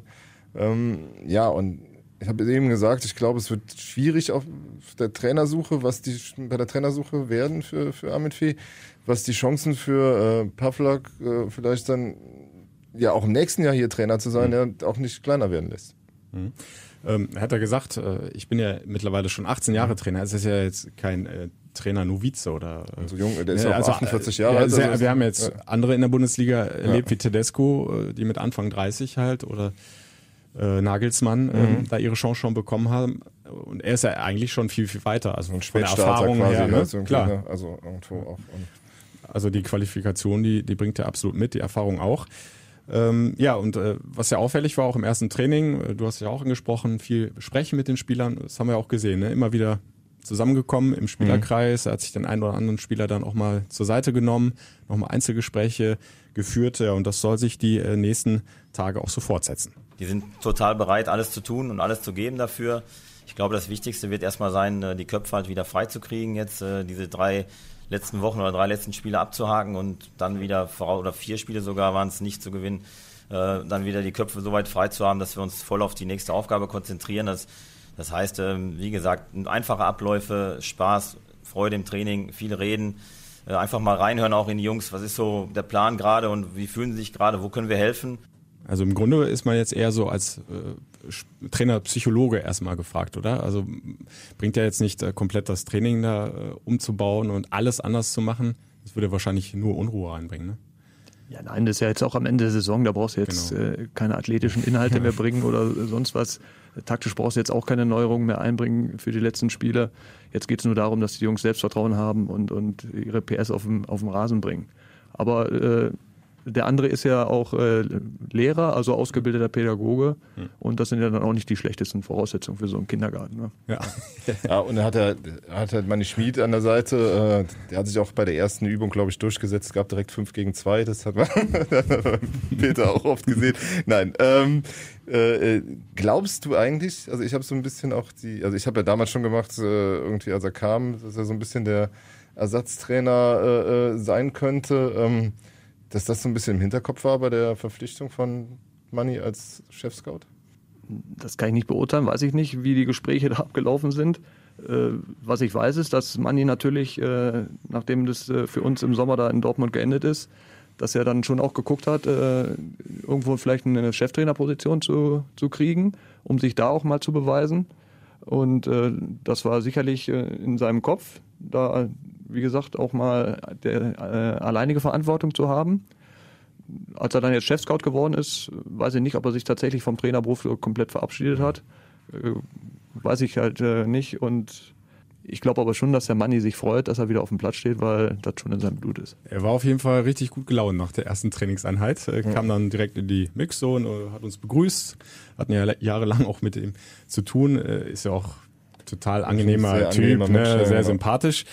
ähm, ja, und ich habe eben gesagt, ich glaube, es wird schwierig auf der Trainersuche, was die bei der Trainersuche werden für, für Armin Fee, was die Chancen für äh, Pavlak äh, vielleicht dann ja auch im nächsten Jahr hier Trainer zu sein, mhm. der auch nicht kleiner werden lässt. Mhm. Ähm, hat er gesagt, äh, ich bin ja mittlerweile schon 18 Jahre Trainer. Es ist ja jetzt kein äh, Trainer Novize oder äh, also jung, der ist ja also, 48 Jahre alt. Also wir haben jetzt ja. andere in der Bundesliga erlebt wie Tedesco, äh, die mit Anfang 30 halt oder äh, Nagelsmann ähm, mhm. da ihre Chance schon bekommen haben. Und er ist ja eigentlich schon viel, viel weiter. Also von der Erfahrung quasi, her. Ne? Also Klar. Ne? Also irgendwo auch. Also die Qualifikation, die, die bringt er absolut mit, die Erfahrung auch. Ähm, ja, und äh, was ja auffällig war, auch im ersten Training, äh, du hast ja auch angesprochen, viel Sprechen mit den Spielern, das haben wir auch gesehen, ne? immer wieder zusammengekommen im Spielerkreis. Mhm. Er hat sich den einen oder anderen Spieler dann auch mal zur Seite genommen, nochmal Einzelgespräche geführt ja, und das soll sich die äh, nächsten Tage auch so fortsetzen. Die sind total bereit, alles zu tun und alles zu geben dafür. Ich glaube, das Wichtigste wird erstmal sein, äh, die Köpfe halt wieder freizukriegen jetzt, äh, diese drei letzten Wochen oder drei letzten Spiele abzuhaken und dann wieder, oder vier Spiele sogar waren es nicht zu gewinnen, äh, dann wieder die Köpfe so weit frei zu haben, dass wir uns voll auf die nächste Aufgabe konzentrieren. Das, das heißt, äh, wie gesagt, einfache Abläufe, Spaß, Freude im Training, viel reden, äh, einfach mal reinhören auch in die Jungs, was ist so der Plan gerade und wie fühlen sie sich gerade, wo können wir helfen. Also im Grunde ist man jetzt eher so als äh, Trainer Psychologe erstmal gefragt, oder? Also bringt ja jetzt nicht äh, komplett das Training da äh, umzubauen und alles anders zu machen. Das würde wahrscheinlich nur Unruhe reinbringen, ne? Ja, nein, das ist ja jetzt auch am Ende der Saison, da brauchst du jetzt genau. äh, keine athletischen Inhalte mehr bringen oder sonst was. Taktisch brauchst du jetzt auch keine Neuerungen mehr einbringen für die letzten Spiele. Jetzt geht es nur darum, dass die Jungs Selbstvertrauen haben und, und ihre PS auf dem, auf dem Rasen bringen. Aber äh, der andere ist ja auch äh, Lehrer, also ausgebildeter Pädagoge. Hm. Und das sind ja dann auch nicht die schlechtesten Voraussetzungen für so einen Kindergarten. Ne? Ja. *laughs* ja, und er hat er hat halt Manni Schmid an der Seite. Äh, der hat sich auch bei der ersten Übung, glaube ich, durchgesetzt. Es gab direkt 5 gegen 2. Das hat man *laughs* Peter auch oft gesehen. Nein. Ähm, äh, äh, glaubst du eigentlich, also ich habe so ein bisschen auch die, also ich habe ja damals schon gemacht, äh, irgendwie als er kam, dass er so ein bisschen der Ersatztrainer äh, sein könnte. Ähm, dass das so ein bisschen im Hinterkopf war bei der Verpflichtung von Money als Chef-Scout? Das kann ich nicht beurteilen, weiß ich nicht, wie die Gespräche *laughs* da abgelaufen sind. Äh, was ich weiß, ist, dass Manni natürlich, äh, nachdem das äh, für uns im Sommer da in Dortmund geendet ist, dass er dann schon auch geguckt hat, irgendwo vielleicht eine Cheftrainerposition zu, zu kriegen, um sich da auch mal zu beweisen. Und das war sicherlich in seinem Kopf, da wie gesagt, auch mal der, äh, alleinige Verantwortung zu haben. Als er dann jetzt Chefscout geworden ist, weiß ich nicht, ob er sich tatsächlich vom Trainerberuf komplett verabschiedet hat. Äh, weiß ich halt äh, nicht. Und ich glaube aber schon, dass der Manni sich freut, dass er wieder auf dem Platz steht, weil das schon in seinem Blut ist. Er war auf jeden Fall richtig gut gelaunt nach der ersten Trainingseinheit. Er kam dann direkt in die Mixzone, hat uns begrüßt, hatten ja jahrelang auch mit ihm zu tun, ist ja auch total angenehmer Typ, angenehmer ne? Sehr genau. sympathisch.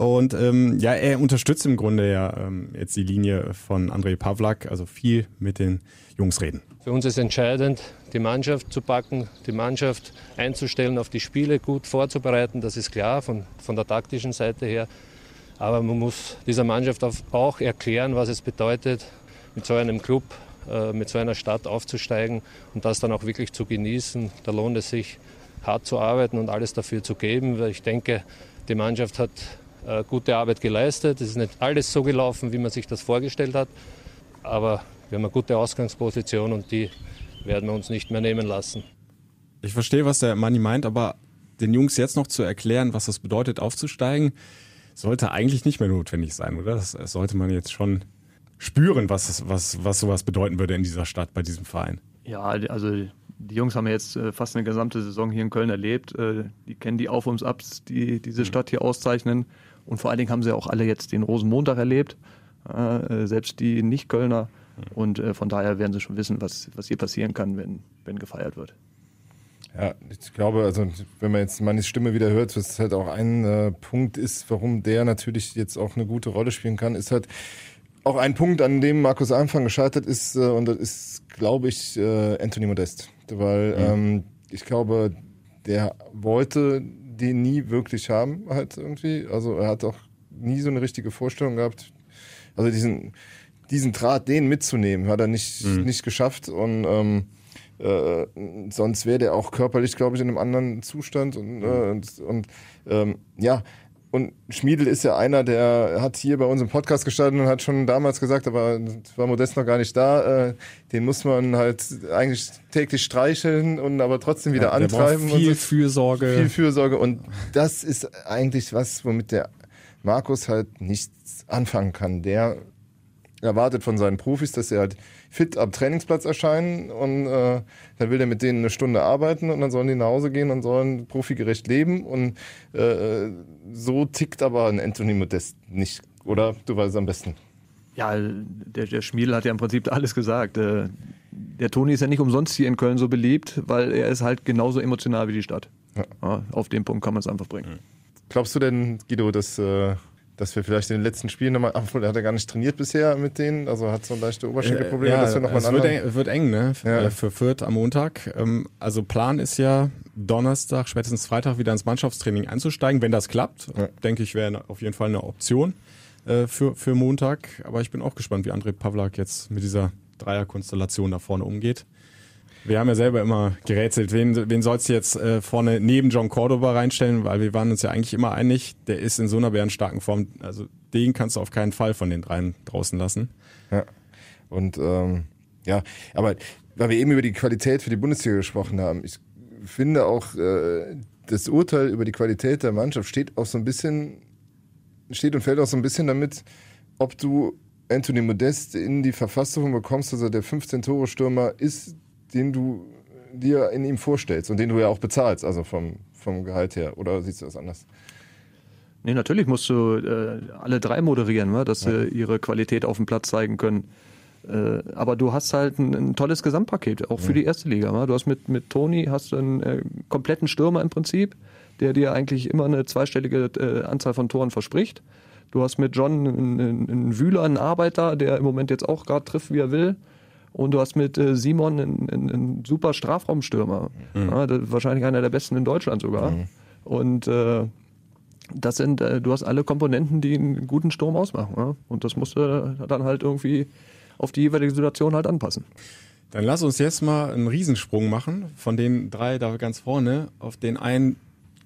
Und ähm, ja, er unterstützt im Grunde ja ähm, jetzt die Linie von Andrei Pavlak, also viel mit den Jungs reden. Für uns ist entscheidend, die Mannschaft zu packen, die Mannschaft einzustellen, auf die Spiele gut vorzubereiten. Das ist klar von, von der taktischen Seite her. Aber man muss dieser Mannschaft auch erklären, was es bedeutet, mit so einem Club, äh, mit so einer Stadt aufzusteigen und das dann auch wirklich zu genießen. Da lohnt es sich, hart zu arbeiten und alles dafür zu geben. Weil ich denke, die Mannschaft hat äh, gute Arbeit geleistet. Es ist nicht alles so gelaufen, wie man sich das vorgestellt hat. Aber wir haben eine gute Ausgangsposition und die werden wir uns nicht mehr nehmen lassen. Ich verstehe, was der Manni meint, aber den Jungs jetzt noch zu erklären, was das bedeutet, aufzusteigen, sollte eigentlich nicht mehr notwendig sein, oder? Das, sollte man jetzt schon spüren, was, was, was sowas bedeuten würde in dieser Stadt, bei diesem Verein. Ja, also die Jungs haben ja jetzt äh, fast eine gesamte Saison hier in Köln erlebt. Äh, Die kennen die Auf- und Abs, die diese Stadt hier auszeichnen. Und vor allen Dingen haben sie auch alle jetzt den Rosenmontag erlebt, äh, selbst die Nicht-Kölner. Und äh, von daher werden sie schon wissen, was, was hier passieren kann, wenn, wenn gefeiert wird. Ja, ich glaube, also wenn man jetzt Mannis Stimme wieder hört, was halt auch ein äh, Punkt ist, warum der natürlich jetzt auch eine gute Rolle spielen kann, ist halt auch ein Punkt, an dem Markus Anfang gescheitert ist, äh, und das ist, glaube ich, äh, Anthony Modest. Weil ähm, ich glaube, der wollte den nie wirklich haben, halt irgendwie. Also er hat auch nie so eine richtige Vorstellung gehabt. Also diesen, diesen Draht, den mitzunehmen, hat er nicht, nicht geschafft. Und ähm, äh, sonst wäre der auch körperlich, glaube ich, in einem anderen Zustand. Und, äh, und, und ähm, ja, und Schmiedel ist ja einer, der hat hier bei uns im Podcast gestanden und hat schon damals gesagt, aber war Modest noch gar nicht da, äh, den muss man halt eigentlich täglich streicheln und aber trotzdem wieder Ja, antreiben. viel und so. Fürsorge. Viel Fürsorge und das ist eigentlich was, womit der Markus halt nichts anfangen kann. Der erwartet von seinen Profis, dass sie halt fit am Trainingsplatz erscheinen und äh, dann will er mit denen eine Stunde arbeiten und dann sollen die nach Hause gehen und sollen profigerecht leben und äh, so tickt aber ein Anthony Modest nicht, oder? Du weißt es am besten. Ja, der, der Schmiedel hat ja im Prinzip alles gesagt. Äh, Der Toni ist ja nicht umsonst hier in Köln so beliebt, weil er ist halt genauso emotional wie die Stadt. Ja, auf den Punkt kann man es einfach bringen. Glaubst du denn, Guido, dass, äh, dass wir vielleicht in den letzten Spielen nochmal, *laughs* obwohl er hat ja gar nicht trainiert bisher mit denen, also hat so leichte Oberschenkelprobleme, ja, dass wir nochmal wird eng, wird eng, ne? Ja. Äh, Für Fürth am Montag. Ähm, Also Plan ist ja, Donnerstag, spätestens Freitag wieder ins Mannschaftstraining einzusteigen. Wenn das klappt, denke ich, wäre auf jeden Fall eine Option äh, für, für Montag. Aber ich bin auch gespannt, wie André Pavlak jetzt mit dieser Dreierkonstellation da vorne umgeht. Wir haben ja selber immer gerätselt, wen, wen sollst du jetzt äh, vorne neben John Cordoba reinstellen, weil wir waren uns ja eigentlich immer einig, der ist in so einer bärenstarken Form. Also den kannst du auf keinen Fall von den dreien draußen lassen. Ja. Und ähm, ja, aber weil wir eben über die Qualität für die Bundesliga gesprochen haben, ich finde auch, äh, das Urteil über die Qualität der Mannschaft steht auch so ein bisschen, steht und fällt auch so ein bisschen damit, ob du Anthony Modest in die Verfassung bekommst, er der 15-Tore-Stürmer ist, den du dir in ihm vorstellst und den du ja auch bezahlst, also vom, vom Gehalt her. Oder siehst du das anders? Nee, natürlich musst du äh, alle drei moderieren, ne? dass sie ihre Qualität auf dem Platz zeigen können. Äh, aber du hast halt ein, ein tolles Gesamtpaket, auch für die erste Liga. Ne? Du hast mit, mit Toni hast du einen äh, kompletten Stürmer im Prinzip, der dir eigentlich immer eine zweistellige äh, Anzahl von Toren verspricht. Du hast mit John einen, einen, einen Wühler, einen Arbeiter, der im Moment jetzt auch gerade trifft, wie er will. Und du hast mit äh, Simon einen, einen, einen super Strafraumstürmer. Ja, der- wahrscheinlich einer der besten in Deutschland sogar. Und äh, das sind, äh, du hast alle Komponenten, die einen guten Sturm ausmachen. Ja? Und das musst du dann halt irgendwie auf die jeweilige Situation halt anpassen. Dann lass uns jetzt mal einen Riesensprung machen von den drei da ganz vorne auf den einen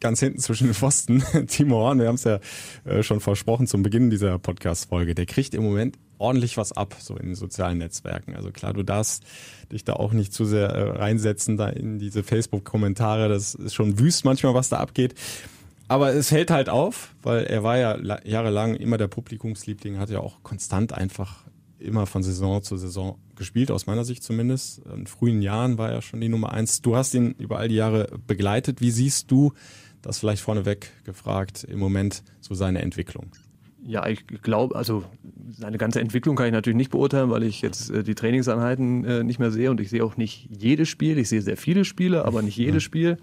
ganz hinten zwischen den Pfosten, *laughs* Timo Horn. Wir haben es ja äh, schon versprochen zum Beginn dieser Podcast-Folge. Der kriegt im Moment ordentlich was ab, so in den sozialen Netzwerken. Also klar, du darfst dich da auch nicht zu sehr äh, reinsetzen, da in diese Facebook-Kommentare. Das ist schon wüst manchmal, was da abgeht. Aber es hält halt auf, weil er war ja la- jahrelang immer der Publikumsliebling, hat ja auch konstant einfach immer von Saison zu Saison gespielt, aus meiner Sicht zumindest. In frühen Jahren war er schon die Nummer eins. Du hast ihn über all die Jahre begleitet. Wie siehst du das vielleicht vorneweg gefragt im Moment so seine Entwicklung? Ja, ich glaube, also seine ganze Entwicklung kann ich natürlich nicht beurteilen, weil ich jetzt äh, die Trainingseinheiten äh, nicht mehr sehe und ich sehe auch nicht jedes Spiel. Ich sehe sehr viele Spiele, aber nicht jedes Spiel.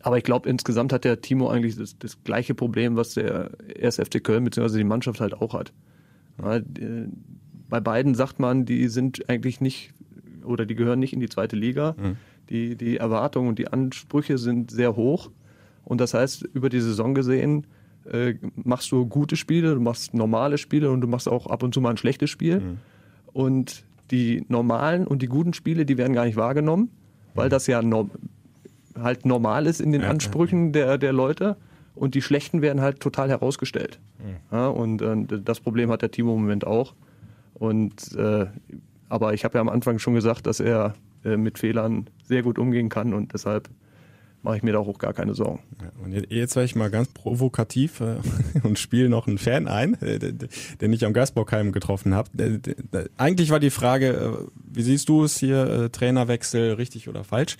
Aber ich glaube, insgesamt hat der Timo eigentlich das, das gleiche Problem, was der 1. FC Köln bzw. die Mannschaft halt auch hat. Ja, äh, bei beiden sagt man, die sind eigentlich nicht oder die gehören nicht in die zweite Liga. Mhm. Die, die Erwartungen und die Ansprüche sind sehr hoch. Und das heißt, über die Saison gesehen, äh, machst du gute Spiele, du machst normale Spiele und du machst auch ab und zu mal ein schlechtes Spiel. Mhm. Und die normalen und die guten Spiele, die werden gar nicht wahrgenommen, weil mhm. das ja no halt normal ist in den Ansprüchen der, der Leute. Und die schlechten werden halt total herausgestellt. Mhm. Ja, und äh, das Problem hat der Timo im Moment auch. Und äh, aber ich habe ja am Anfang schon gesagt, dass er äh, mit Fehlern sehr gut umgehen kann und deshalb mache ich mir da auch gar keine Sorgen. Ja, und jetzt werde ich mal ganz provokativ äh, *laughs* und spiele noch einen Fan ein, äh, den ich am Geistbockheim getroffen habe. Eigentlich war die Frage, äh, wie siehst du es hier, äh, Trainerwechsel, richtig oder falsch?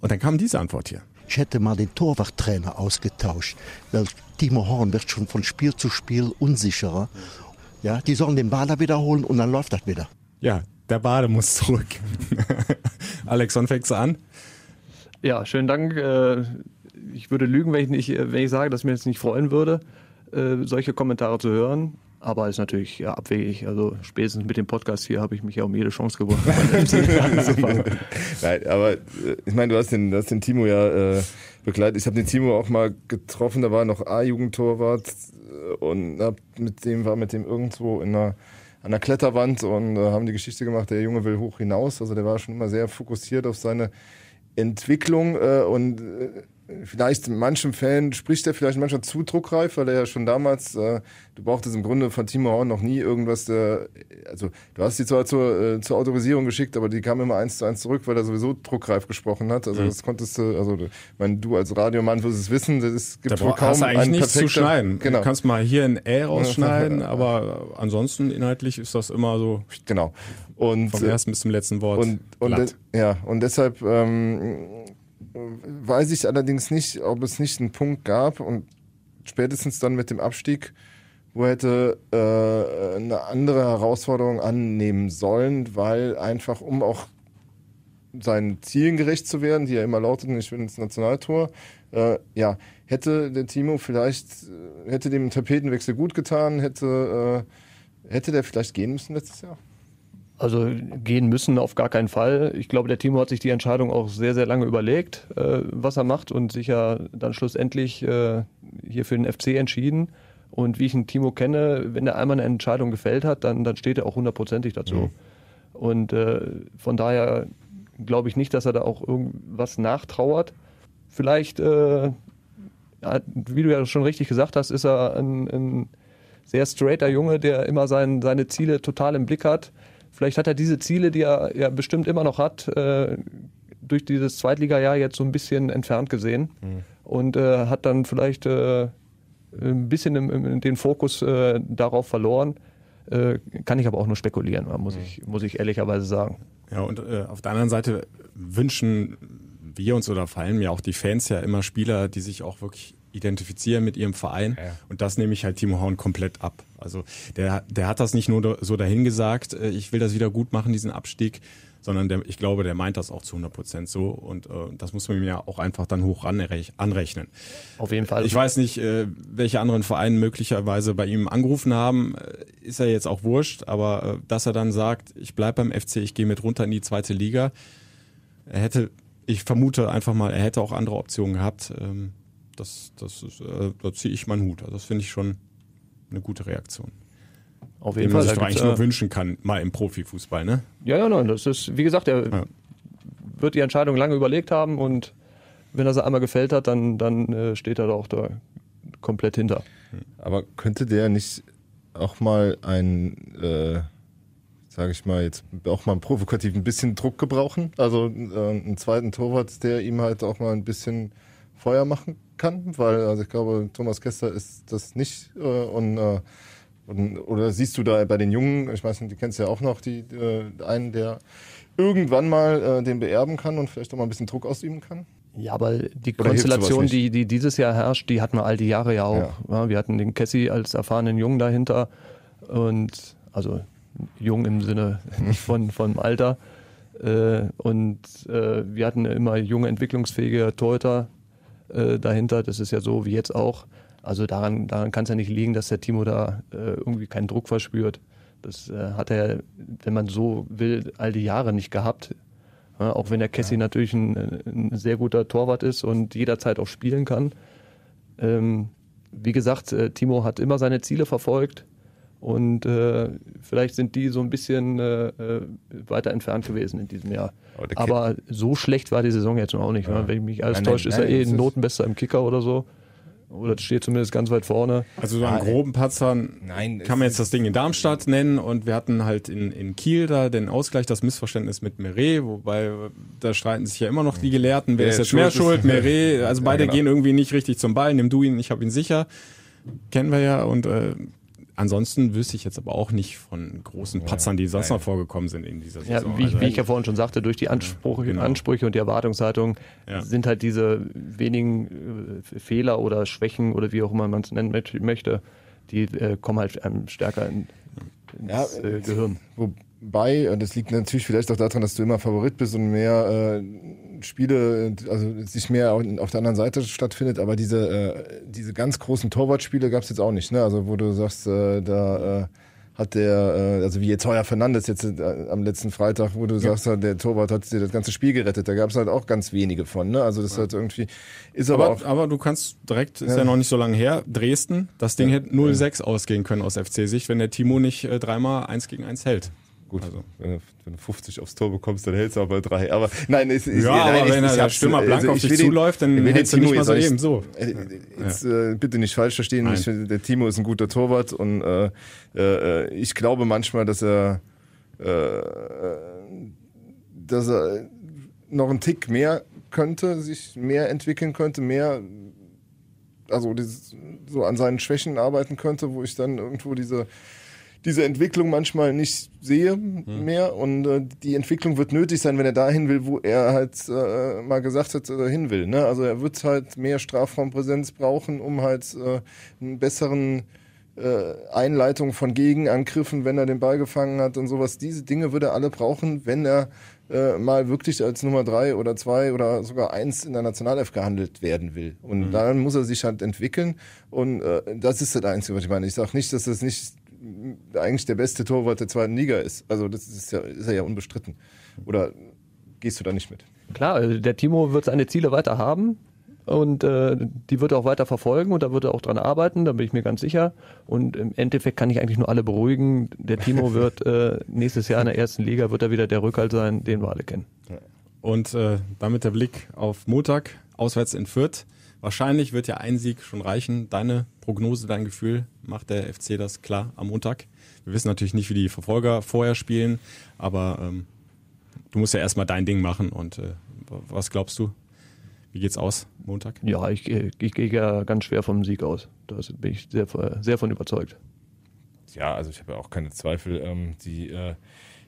Und dann kam diese Antwort hier. Ich hätte mal den Torwarttrainer ausgetauscht, weil Timo Horn wird schon von Spiel zu Spiel unsicherer. Ja, die sollen den Bader wiederholen und dann läuft das wieder. Ja, der Bade muss zurück. *laughs* Alex, wann fängst du an? Ja, schönen Dank. Äh, ich würde lügen, wenn ich, nicht, wenn ich sage, dass ich mir jetzt nicht freuen würde, äh, solche Kommentare zu hören. Aber ist natürlich ja, abwegig. Also spätestens mit dem Podcast hier habe ich mich ja um jede Chance gewonnen. *laughs* *laughs* Nein, aber äh, ich meine, du hast den, du hast den Timo ja äh, begleitet. Ich habe den Timo auch mal getroffen. Da war noch A-Jugendtorwart und hab mit dem war mit dem irgendwo in einer an der Kletterwand und äh, haben die Geschichte gemacht, der Junge will hoch hinaus. Also der war schon immer sehr fokussiert auf seine Entwicklung äh, und äh, vielleicht in manchen Fällen spricht er vielleicht manchmal zu druckreif, weil er ja schon damals, äh, du brauchtest im Grunde von Timo Horn noch nie irgendwas, äh, also du hast die zwar zur, äh, zur Autorisierung geschickt, aber die kam immer eins zu eins zurück, weil er sowieso druckreif gesprochen hat. Also mhm. das konntest du, also ich meine, du als Radiomann wirst es wissen, es gibt da wohl kaum hast du eigentlich einen nichts zu schneiden. Genau. Du kannst mal hier ein Ä rausschneiden, *laughs* aber ansonsten inhaltlich ist das immer so. Genau. Und, vom ersten bis zum letzten Wort. Und, und ja, und deshalb ähm, weiß ich allerdings nicht, ob es nicht einen Punkt gab und spätestens dann mit dem Abstieg, wo er hätte äh, eine andere Herausforderung annehmen sollen, weil einfach, um auch seinen Zielen gerecht zu werden, die ja immer lauteten, ich will ins Nationaltor, äh, ja, hätte der Timo vielleicht, äh, hätte dem Tapetenwechsel gut getan, hätte, äh, hätte der vielleicht gehen müssen letztes Jahr? Also gehen müssen auf gar keinen Fall. Ich glaube, der Timo hat sich die Entscheidung auch sehr, sehr lange überlegt, äh, was er macht und sich ja dann schlussendlich äh, hier für den FC entschieden. Und wie ich den Timo kenne, wenn er einmal eine Entscheidung gefällt hat, dann, dann steht er auch hundertprozentig dazu. Mhm. Und äh, von daher glaube ich nicht, dass er da auch irgendwas nachtrauert. Vielleicht, äh, wie du ja schon richtig gesagt hast, ist er ein, ein sehr straighter Junge, der immer sein, seine Ziele total im Blick hat Vielleicht hat er diese Ziele, die er ja bestimmt immer noch hat, äh, durch dieses Zweitliga-Jahr jetzt so ein bisschen entfernt gesehen mhm. und äh, hat dann vielleicht äh, ein bisschen im, im, den Fokus äh, darauf verloren. Äh, kann ich aber auch nur spekulieren, muss, mhm. ich, muss ich ehrlicherweise sagen. Ja, und äh, auf der anderen Seite wünschen wir uns oder fallen mir auch die Fans ja immer Spieler, die sich auch wirklich identifizieren mit ihrem Verein. Ja. Und das nehme ich halt Timo Horn komplett ab. Also der, der hat das nicht nur so dahingesagt, äh, ich will das wieder gut machen, diesen Abstieg, sondern der, ich glaube, der meint das auch zu 100 Prozent so. Und äh, das muss man mir ja auch einfach dann hoch anrechnen. Auf jeden Fall. Ich weiß nicht, äh, welche anderen Vereine möglicherweise bei ihm angerufen haben. Äh, ist ja jetzt auch wurscht, aber äh, dass er dann sagt, ich bleib beim FC, ich gehe mit runter in die zweite Liga. Er hätte, ich vermute einfach mal, er hätte auch andere Optionen gehabt. Ähm, das, das ist, äh, da ziehe ich meinen Hut. Also das finde ich schon eine gute Reaktion. Auf jeden Fall. Man sich doch eigentlich nur wünschen kann, mal im Profifußball, ne? Ja, ja, nein, das ist, wie gesagt, er ja. wird die Entscheidung lange überlegt haben und wenn er sie einmal gefällt hat, dann, dann äh, steht er da auch da komplett hinter. Aber könnte der nicht auch mal ein, äh, sage ich mal, jetzt auch mal provokativ ein bisschen Druck gebrauchen? Also äh, einen zweiten Torwart, der ihm halt auch mal ein bisschen Feuer machen kann, weil also ich glaube, Thomas Kester ist das nicht äh, und, äh, und, oder siehst du da bei den Jungen, ich weiß nicht, die kennst du ja auch noch, die äh, einen, der irgendwann mal äh, den beerben kann und vielleicht auch mal ein bisschen Druck ausüben kann? Ja, aber die Oder Konstellation, die, die dieses Jahr herrscht, die hatten wir all die Jahre ja auch. Ja. Ja, wir hatten den Cassie als erfahrenen Jungen dahinter und also jung im Sinne *laughs* nicht von, von Alter. Äh, und äh, wir hatten immer junge, entwicklungsfähige Torhüter äh, dahinter. Das ist ja so wie jetzt auch. Also daran, daran kann es ja nicht liegen, dass der Timo da äh, irgendwie keinen Druck verspürt. Das äh, hat er, wenn man so will, all die Jahre nicht gehabt. Ja, auch wenn der Cassie ja. natürlich ein, ein, sehr guter Torwart ist und jederzeit auch spielen kann. Ähm, wie gesagt, äh, Timo hat immer seine Ziele verfolgt und äh, vielleicht sind die so ein bisschen äh, äh weiter entfernt gewesen in diesem Jahr. Aber, Aber, so schlecht war die Saison jetzt noch auch nicht. Ja. Wenn mich alles täuscht, ist er eh ein Notenbester im Kicker oder so. Oder steht zumindest ganz weit vorne. Also so an groben Patzern Nein, kann man jetzt das Ding in Darmstadt nennen und wir hatten halt in, in Kiel da den Ausgleich, das Missverständnis mit Meret, wobei da streiten sich ja immer noch die Gelehrten, wer, wer ist jetzt mehr schuld, Meret, *laughs* also beide ja, genau. gehen irgendwie nicht richtig zum Ball, nimm du ihn, ich habe ihn sicher, kennen wir ja und äh, Ansonsten wüsste ich jetzt aber auch nicht von großen Patzern, die sonst noch vorgekommen sind in dieser Saison. Ja, wie, also, wie ich ja vorhin schon sagte, durch die Ansprüche, genau. Ansprüche und die Erwartungshaltung ja. sind halt diese wenigen äh, Fehler oder Schwächen oder wie auch immer man es nennen möchte, die äh, kommen halt einem stärker in, ins ja, äh, Gehirn. Wobei, und das liegt natürlich vielleicht auch daran, dass du immer Favorit bist und mehr äh, Spiele, also sich mehr auf der anderen Seite stattfindet, aber diese, äh, diese ganz großen Torwartspiele gab es jetzt auch nicht, ne? Also wo du sagst, äh, da äh, hat der, äh, also wie jetzt Heuer Fernandes jetzt äh, am letzten Freitag, wo du ja. sagst, der Torwart hat dir das ganze Spiel gerettet. Da gab es halt auch ganz wenige von, ne? Also das ja. halt irgendwie ist aber, aber auch. Aber du kannst direkt, ist ja, ja noch nicht so lange her, Dresden, das Ding hätte 0-6 ausgehen können aus FC-Sicht, wenn der Timo nicht äh, dreimal eins gegen eins hält. Gut, also. wenn, du, wenn, du, 50 aufs Tor bekommst, dann hältst du aber drei. Aber nein, es ist ja, nein, aber ich, wenn ich, der Stürmer blank also, auf dich zuläuft, dann hältst du nicht mal so eben so. Äh, jetzt, äh, bitte nicht falsch verstehen. Ich, der Timo ist ein guter Torwart und äh, äh, ich glaube manchmal, dass er, äh, dass er noch einen Tick mehr könnte, sich mehr entwickeln könnte, mehr also dieses, so an seinen Schwächen arbeiten könnte, wo ich dann irgendwo diese diese Entwicklung manchmal nicht sehe mhm. mehr und äh, die Entwicklung wird nötig sein, wenn er dahin will, wo er halt äh, mal gesagt hat, äh, hin will. Ne? Also er wird halt mehr Strafraumpräsenz brauchen, um halt äh, einen besseren äh, Einleitung von Gegenangriffen, wenn er den Ball gefangen hat und sowas. Diese Dinge würde er alle brauchen, wenn er äh, mal wirklich als Nummer drei oder zwei oder sogar eins in der Nationalelf gehandelt werden will. Und mhm. dann muss er sich halt entwickeln. Und äh, das ist das Einzige, was ich meine. Ich sage nicht, dass das nicht eigentlich der beste Torwart der zweiten Liga ist. Also das ist ja, ist ja unbestritten. Oder gehst du da nicht mit? Klar, also der Timo wird seine Ziele weiter haben und äh, die wird er auch weiter verfolgen und da wird er auch dran arbeiten, da bin ich mir ganz sicher. Und im Endeffekt kann ich eigentlich nur alle beruhigen. Der Timo *laughs* wird äh, nächstes Jahr in der ersten Liga wird er wieder der Rückhalt sein, den wir alle kennen. Und äh, damit der Blick auf Montag, auswärts in Fürth. Wahrscheinlich wird ja ein Sieg schon reichen. Deine Prognose, dein Gefühl, macht der FC das klar am Montag? Wir wissen natürlich nicht, wie die Verfolger vorher spielen, aber ähm, du musst ja erstmal dein Ding machen. Und äh, was glaubst du? Wie geht's aus Montag? Ja, ich, ich gehe ja ganz schwer vom Sieg aus. Da bin ich sehr, sehr von überzeugt. Ja, also ich habe ja auch keine Zweifel. Ähm, die, äh,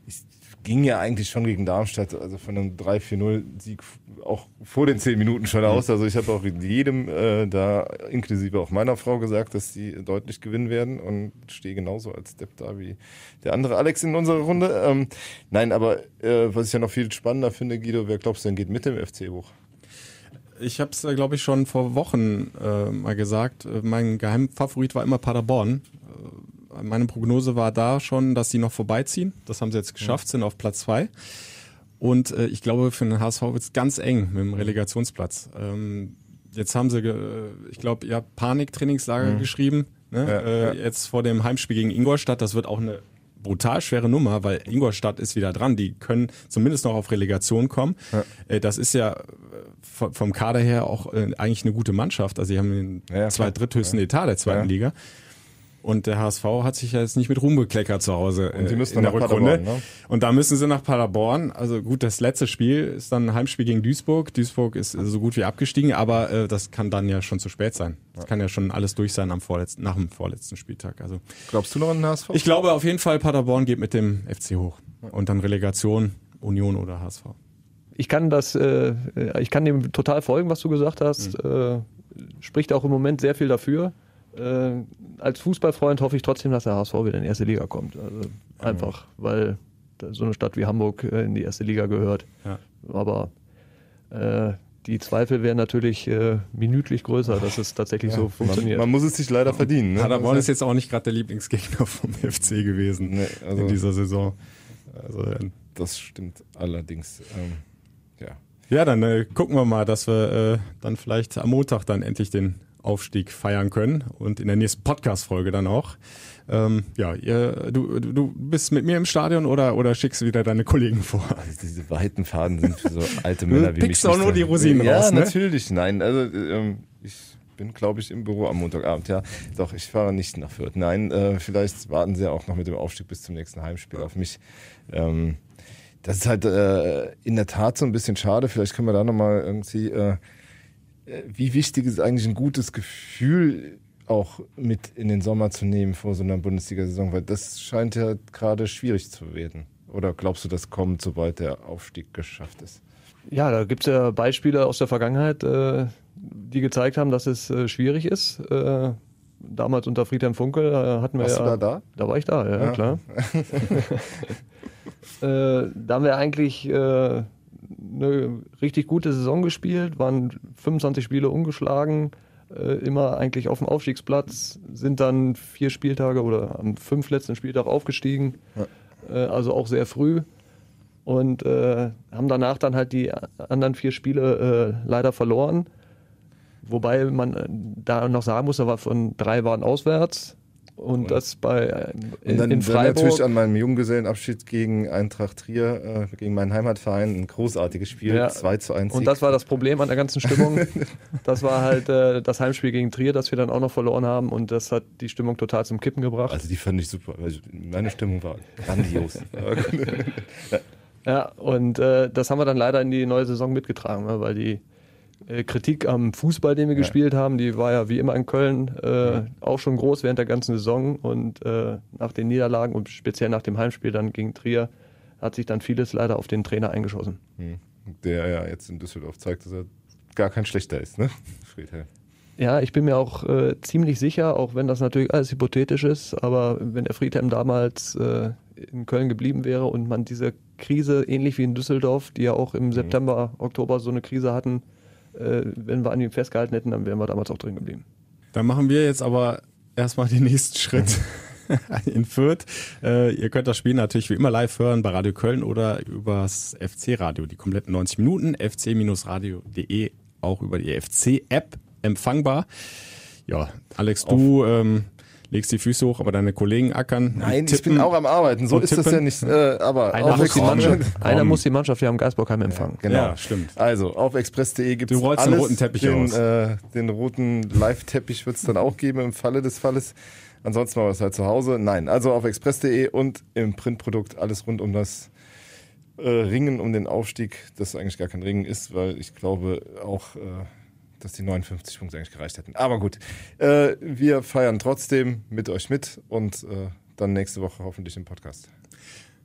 ich, ging ja eigentlich schon gegen Darmstadt, also von einem 3-4-0-Sieg auch vor den 10 Minuten schon aus. Also ich habe auch jedem äh, da, inklusive auch meiner Frau, gesagt, dass die deutlich gewinnen werden und stehe genauso als Depp da wie der andere Alex in unserer Runde. Ähm, nein, aber äh, was ich ja noch viel spannender finde, Guido, wer glaubst du denn geht mit dem FC hoch? Ich habe es, glaube ich, schon vor Wochen äh, mal gesagt. Äh, mein Geheimfavorit war immer Paderborn meine Prognose war da schon, dass sie noch vorbeiziehen. Das haben sie jetzt geschafft, sind auf Platz zwei. Und äh, ich glaube, für den HSV wird es ganz eng mit dem Relegationsplatz. Ähm, jetzt haben sie, äh, ich glaube, ihr habt Paniktrainingslager mhm. geschrieben. Ne? Ja, äh, ja. Jetzt vor dem Heimspiel gegen Ingolstadt. Das wird auch eine brutal schwere Nummer, weil Ingolstadt ist wieder dran. Die können zumindest noch auf Relegation kommen. Ja. Äh, das ist ja äh, vom Kader her auch eigentlich eine gute Mannschaft. Also sie haben den ja, zwei dritthöchsten Etat der zweiten Liga. Und der HSV hat sich ja jetzt nicht mit Ruhm bekleckert zu Hause und die müssen in der Rückrunde. Ne? Und da müssen sie nach Paderborn. Also gut, das letzte Spiel ist dann ein Heimspiel gegen Duisburg. Duisburg ist so gut wie abgestiegen, aber äh, das kann dann ja schon zu spät sein. Das kann ja schon alles durch sein am vorletzten, nach dem vorletzten Spieltag. Also glaubst du noch an den HSV? Ich glaube auf jeden Fall, Paderborn geht mit dem FC hoch und dann Relegation Union oder HSV. Ich kann das, äh, ich kann dem total folgen, was du gesagt hast. Mhm. Äh, spricht auch im Moment sehr viel dafür äh, als Fußballfreund hoffe ich trotzdem, dass der HSV wieder in die erste Liga kommt. Also einfach, mhm. weil so eine Stadt wie Hamburg äh, in die erste Liga gehört. Ja. Aber äh, die Zweifel wären natürlich äh, minütlich größer, dass es tatsächlich Ja, so funktioniert. Man muss es sich leider verdienen. Ne? Paderborn ist jetzt auch nicht gerade der Lieblingsgegner vom FC gewesen Nee, also- in dieser Saison. Also, äh, Das stimmt allerdings. Ähm, ja. ja, dann äh, gucken wir mal, dass wir äh, dann vielleicht am Montag dann endlich den Aufstieg feiern können und in der nächsten Podcast-Folge dann auch. Ähm, ja, ihr, du, du bist mit mir im Stadion oder, oder schickst du wieder deine Kollegen vor? *laughs* Also diese weiten Faden sind für so alte *laughs* Männer wie mich. pickst auch nur die Rosinen ja, raus, ne? natürlich. Nein, also ähm, ich bin, glaube ich, im Büro am Montagabend. Ja, doch, ich fahre nicht nach Fürth. Nein, äh, vielleicht warten sie auch noch mit dem Aufstieg bis zum nächsten Heimspiel auf mich. Ähm, das ist halt äh, in der Tat so ein bisschen schade. Vielleicht können wir da nochmal irgendwie, äh, wie wichtig ist eigentlich ein gutes Gefühl auch mit in den Sommer zu nehmen vor so einer Bundesliga-Saison, weil das scheint ja gerade schwierig zu werden. Oder glaubst du, das kommt, sobald der Aufstieg geschafft ist? Ja, da gibt es ja Beispiele aus der Vergangenheit, äh, die gezeigt haben, dass es äh, schwierig ist. Äh, damals unter Friedhelm Funkel äh, hatten wir Warst ja. du da da? Da war ich da, ja, Ja. klar. *laughs* *laughs* äh, da haben wir eigentlich äh, eine richtig gute Saison gespielt, waren 25 Spiele ungeschlagen, äh, immer eigentlich auf dem Aufstiegsplatz, sind dann vier Spieltage oder am fünf letzten Spieltag aufgestiegen, äh, also auch sehr früh. Und äh, haben danach dann halt die anderen vier Spiele äh, leider verloren. Wobei man äh, da noch sagen muss, war von drei waren auswärts und das bei äh, Und in, dann, in dann Freiburg. natürlich an meinem Junggesellenabschied gegen Eintracht Trier, äh, gegen meinen Heimatverein, ein großartiges Spiel, Ja. 2 zu 1. Und das war das Problem an der ganzen Stimmung. *laughs* das war halt äh, das Heimspiel gegen Trier, das wir dann auch noch verloren haben und das hat die Stimmung total zum Kippen gebracht. Also die fand ich super. Also meine Stimmung war grandios. *laughs* Ja, und äh, das haben wir dann leider in die neue Saison mitgetragen, ne, weil die Kritik am Fußball, den wir gespielt haben, die war ja wie immer in Köln äh, auch schon groß während der ganzen Saison und äh, nach den Niederlagen und speziell nach dem Heimspiel dann gegen Trier hat sich dann vieles leider auf den Trainer eingeschossen. Hm. Der ja jetzt in Düsseldorf zeigt, dass er gar kein schlechter ist, ne? *laughs* Friedhelm. Ja, ich bin mir auch äh, ziemlich sicher, auch wenn das natürlich alles hypothetisch ist, aber wenn der Friedhelm damals äh, in Köln geblieben wäre und man diese Krise, ähnlich wie in Düsseldorf, die ja auch im September, Oktober so eine Krise hatten, äh, wenn wir an ihm festgehalten hätten, dann wären wir damals auch drin geblieben. Dann machen wir jetzt aber erstmal den nächsten Schritt *laughs* in Fürth. Äh, ihr könnt das Spiel natürlich wie immer live hören bei Radio Köln oder übers FC-Radio. Die kompletten 90 Minuten, fc-radio.de, auch über die FC-App empfangbar. Ja, Alex, du ähm, legst die Füße hoch, aber deine Kollegen ackern. Nein, ich bin auch am Arbeiten. So ist das ja nicht. Äh, aber Einer, auf muss die, Mannschaft, einer muss die Mannschaft ja am Geisbockheim empfangen. Genau. Ja, stimmt. Also auf express.de gibt Du es rollst alles. den roten Teppich den, aus. Äh, den roten Live-Teppich wird es dann auch geben im Falle des Falles. Ansonsten machen wir es halt zu Hause. Nein, also auf express.de und im Printprodukt alles rund um das äh, Ringen um den Aufstieg, das eigentlich gar kein Ringen ist, weil ich glaube auch, äh, dass die 59 Punkte eigentlich gereicht hätten. Aber gut, äh, wir feiern trotzdem mit euch mit und äh, dann nächste Woche hoffentlich im Podcast.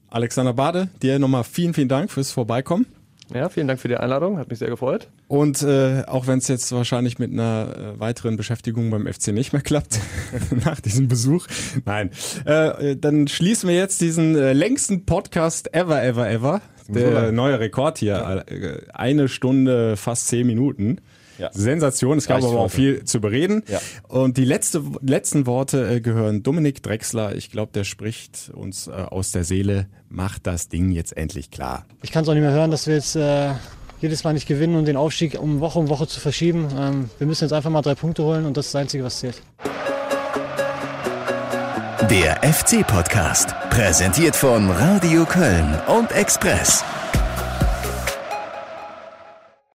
Alexander Bade, dir nochmal vielen, vielen Dank fürs Vorbeikommen. Ja, vielen Dank für die Einladung, hat mich sehr gefreut. Und äh, auch wenn es jetzt wahrscheinlich mit einer äh, weiteren Beschäftigung beim FC nicht mehr klappt, *laughs* nach diesem Besuch, nein, äh, dann schließen wir jetzt diesen äh, längsten Podcast ever, ever, ever. Der neue Rekord hier, äh, eine Stunde, fast zehn Minuten. Ja. Sensation, es gab Reicht aber für auch viel zu bereden. Ja. Und die letzte, letzten Worte äh, gehören Dominik Drexler. Ich glaube, der spricht uns äh, aus der Seele. Macht das Ding jetzt endlich klar. Ich kann es auch nicht mehr hören, dass wir jetzt äh, jedes Mal nicht gewinnen und den Aufstieg um Woche um Woche zu verschieben. Ähm, wir müssen jetzt einfach mal drei Punkte holen und das ist das Einzige, was zählt. Der FC-Podcast, präsentiert von Radio Köln und Express.